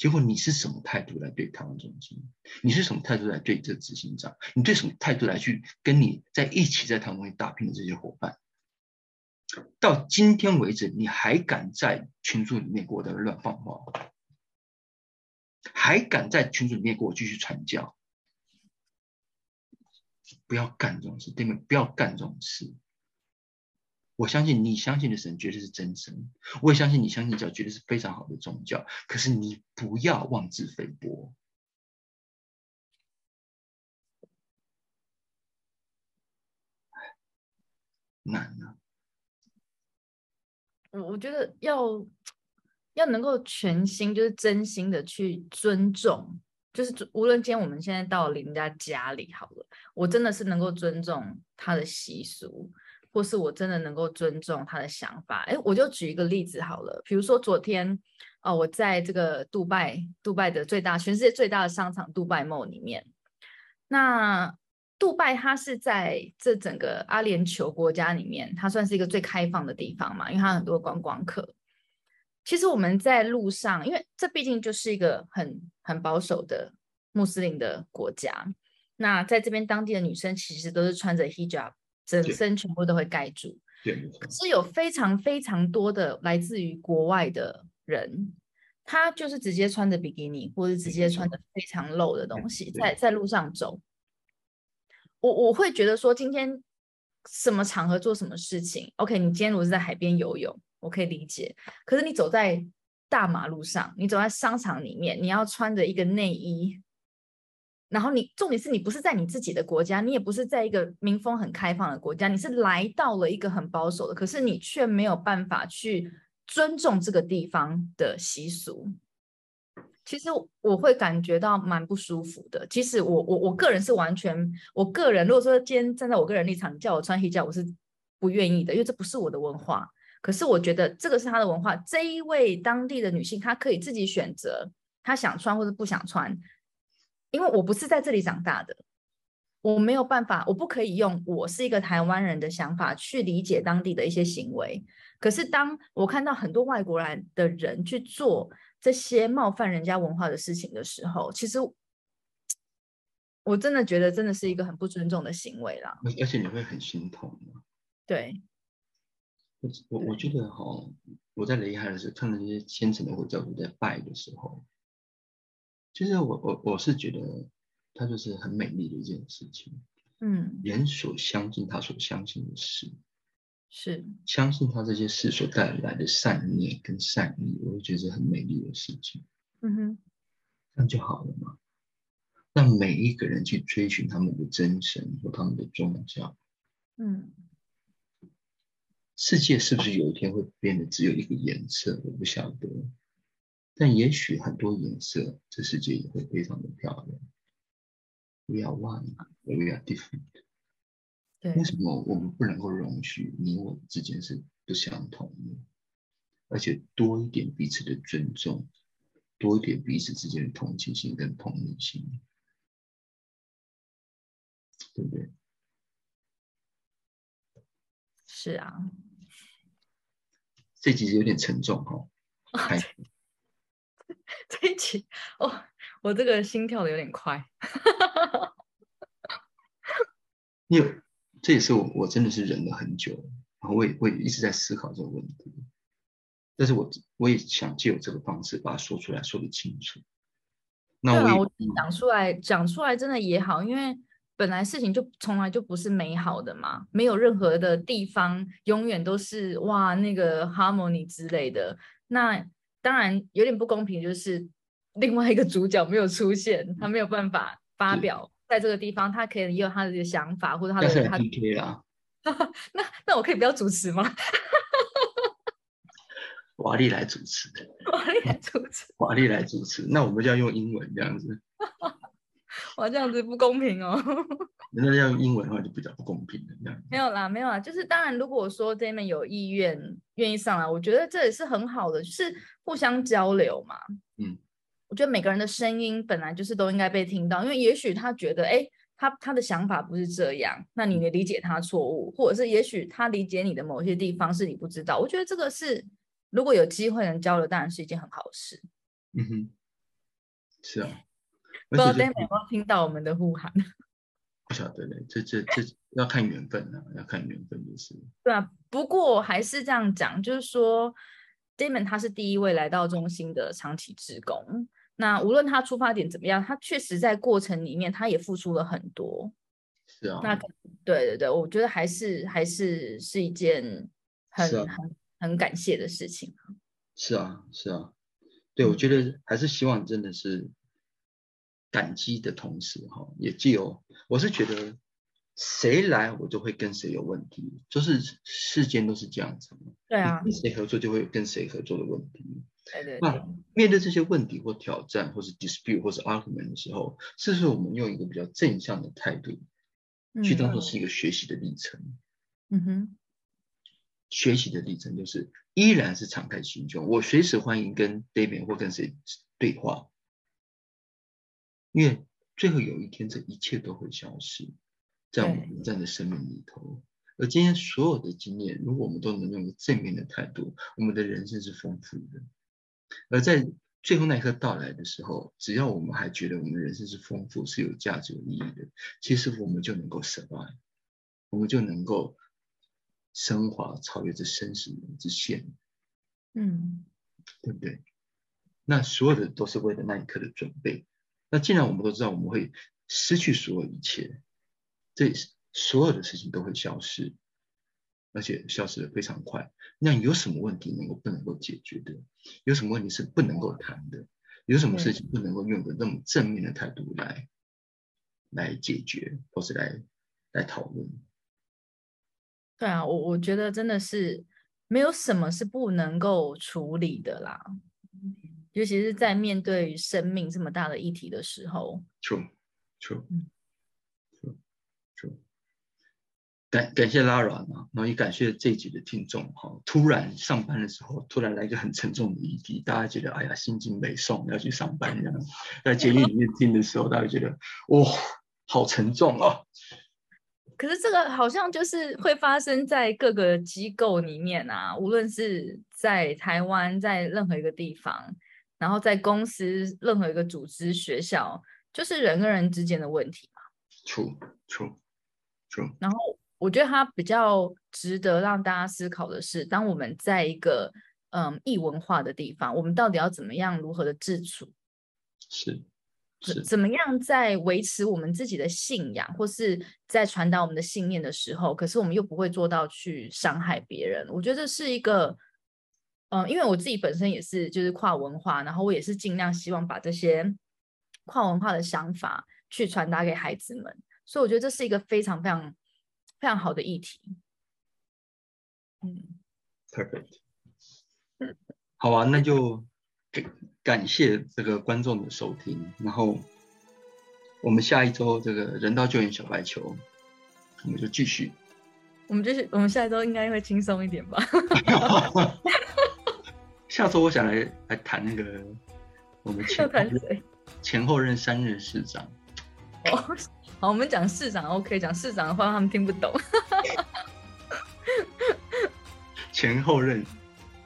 结果你是什么态度来对台湾中心？你是什么态度来对这执行长？你对什么态度来去跟你在一起在台湾打拼的这些伙伴？到今天为止，你还敢在群组里面给我在乱放话，还敢在群组里面给我继续传教？不要干这种事，对面不要干这种事。我相信你相信的神绝对是真神，我也相信你相信教绝对是非常好的宗教。可是你不要妄自菲薄，难啊！我我觉得要要能够全心，就是真心的去尊重，就是无论今天我们现在到了人家家里好了，我真的是能够尊重他的习俗。或是我真的能够尊重他的想法，哎，我就举一个例子好了，比如说昨天，哦，我在这个杜拜，杜拜的最大，全世界最大的商场杜拜 mall 里面，那杜拜它是在这整个阿联酋国家里面，它算是一个最开放的地方嘛，因为它很多观光客。其实我们在路上，因为这毕竟就是一个很很保守的穆斯林的国家，那在这边当地的女生其实都是穿着 hijab。整身全部都会盖住，是有非常非常多的来自于国外的人，他就是直接穿着比基尼，或者直接穿着非常露的东西，在在路上走。我我会觉得说，今天什么场合做什么事情，OK？你今天如果是在海边游泳，我可以理解。可是你走在大马路上，你走在商场里面，你要穿着一个内衣。然后你重点是你不是在你自己的国家，你也不是在一个民风很开放的国家，你是来到了一个很保守的，可是你却没有办法去尊重这个地方的习俗。其实我会感觉到蛮不舒服的。其实我我我个人是完全，我个人如果说今天站在我个人立场，叫我穿黑教，我是不愿意的，因为这不是我的文化。可是我觉得这个是他的文化，这一位当地的女性，她可以自己选择，她想穿或者不想穿。因为我不是在这里长大的，我没有办法，我不可以用我是一个台湾人的想法去理解当地的一些行为。可是当我看到很多外国人的人去做这些冒犯人家文化的事情的时候，其实我真的觉得真的是一个很不尊重的行为啦。而且你会很心痛对，我我我觉得哈，我在雷海的时候看到那些虔诚的佛教徒在拜的时候。其实我我我是觉得，它就是很美丽的一件事情。嗯，人所相信他所相信的事，是相信他这些事所带来的善念跟善意，我会觉得很美丽的事情。嗯哼，这样就好了嘛。让每一个人去追寻他们的真神或他们的宗教。嗯，世界是不是有一天会变得只有一个颜色？我不晓得。但也许很多颜色，这世界也会非常的漂亮。We are one, we are different。为什么我们不能够容许你我之间是不相同的？而且多一点彼此的尊重，多一点彼此之间的同情心跟同理心，对不对？是啊。这集有点沉重哈。<laughs> 这一集哦，我这个心跳的有点快。<laughs> 因为这也是我，我真的是忍了很久，然后我也我也一直在思考这个问题。但是我我也想借由这个方式把它说出来，说得清楚。那我讲出来，讲出来真的也好，因为本来事情就从来就不是美好的嘛，没有任何的地方永远都是哇那个 harmony 之类的。那当然有点不公平，就是另外一个主角没有出现，他没有办法发表在这个地方，他可以有他的想法或者他的他。<laughs> 那那我可以不要主持吗？<laughs> 瓦力来主持。<laughs> 瓦力来主持。瓦力来主持，那我们就要用英文这样子。哇，这样子不公平哦。那要用英文的话就比较不公平了，这样。没有啦，没有啦，就是当然，如果说这边有意愿愿意上来，我觉得这也是很好的，就是互相交流嘛。嗯，我觉得每个人的声音本来就是都应该被听到，因为也许他觉得，哎，他他的想法不是这样，那你理解他错误，或者是也许他理解你的某些地方是你不知道。我觉得这个是如果有机会能交流，当然是一件很好的事。嗯哼，是啊。不知道有没有听到我们的呼喊？不晓得嘞，这这这要看缘分啊，要看缘分就是。对啊，不过还是这样讲，就是说 Damon 他是第一位来到中心的长期职工。那无论他出发点怎么样，他确实在过程里面他也付出了很多。是啊。那对对对，我觉得还是还是是一件很很很感谢的事情。是啊是啊，对，我觉得还是希望真的是感激的同时哈，也既有我是觉得谁来我就会跟谁有问题，就是世间都是这样子。对啊。跟谁合作就会跟谁合作的问题。对对那面对这些问题或挑战，或是 dispute 或是 argument 的时候，是不是我们用一个比较正向的态度，去当做是一个学习的历程？嗯哼，学习的历程就是依然是敞开心胸，我随时欢迎跟 David 或跟谁对话，因为最后有一天这一切都会消失在我们这样的生命里头。而今天所有的经验，如果我们都能用正面的态度，我们的人生是丰富的。而在最后那一刻到来的时候，只要我们还觉得我们人生是丰富、是有价值、有意义的，其实我们就能够 survive，我们就能够升华、超越这生死之线。嗯，对不对？那所有的都是为了那一刻的准备。那既然我们都知道我们会失去所有一切，这所有的事情都会消失。而且消失的非常快。那有什么问题能够不能够解决的？有什么问题是不能够谈的？有什么事情不能够用的那么正面的态度来来解决，或是来来讨论？对啊，我我觉得真的是没有什么是不能够处理的啦。尤其是在面对生命这么大的议题的时候。True，true，嗯。感感谢 Lara 啊，然后也感谢这一集的听众哈。突然上班的时候，突然来一个很沉重的议题，大家觉得哎呀心情没送，要去上班这样。在监狱里面听的时候，大家觉得哇，好沉重哦。可是这个好像就是会发生在各个机构里面啊，无论是在台湾，在任何一个地方，然后在公司任何一个组织、学校，就是人跟人之间的问题嘛。然后。我觉得它比较值得让大家思考的是，当我们在一个嗯异文化的地方，我们到底要怎么样如何的自处？是是怎么样在维持我们自己的信仰，或是在传达我们的信念的时候，可是我们又不会做到去伤害别人？我觉得这是一个嗯，因为我自己本身也是就是跨文化，然后我也是尽量希望把这些跨文化的想法去传达给孩子们，所以我觉得这是一个非常非常。非常好的议题，嗯，perfect，<laughs> 好啊，那就感感谢这个观众的收听，然后我们下一周这个人道救援小白球，我们就继续，我们继续，我们下一周应该会轻松一点吧？<laughs> <laughs> 下周我想来来谈那个我们前前后任三任市长。哦。好，我们讲市长 OK，讲市长的话他们听不懂。<laughs> 前后任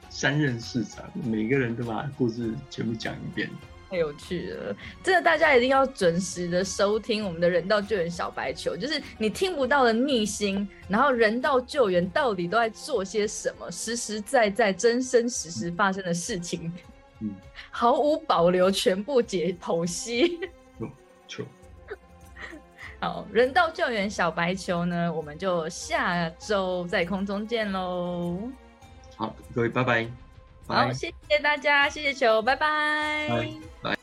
三任市长，每个人都把故事全部讲一遍，太有趣了！真的，大家一定要准时的收听我们的人道救援小白球，就是你听不到的逆心，然后人道救援到底都在做些什么，实实在在、真真实实发生的事情，嗯，毫无保留，全部解剖析。<laughs> 错。好，人道救援小白球呢，我们就下周在空中见喽。好，各位拜拜。好，谢谢大家，谢谢球，拜拜。拜。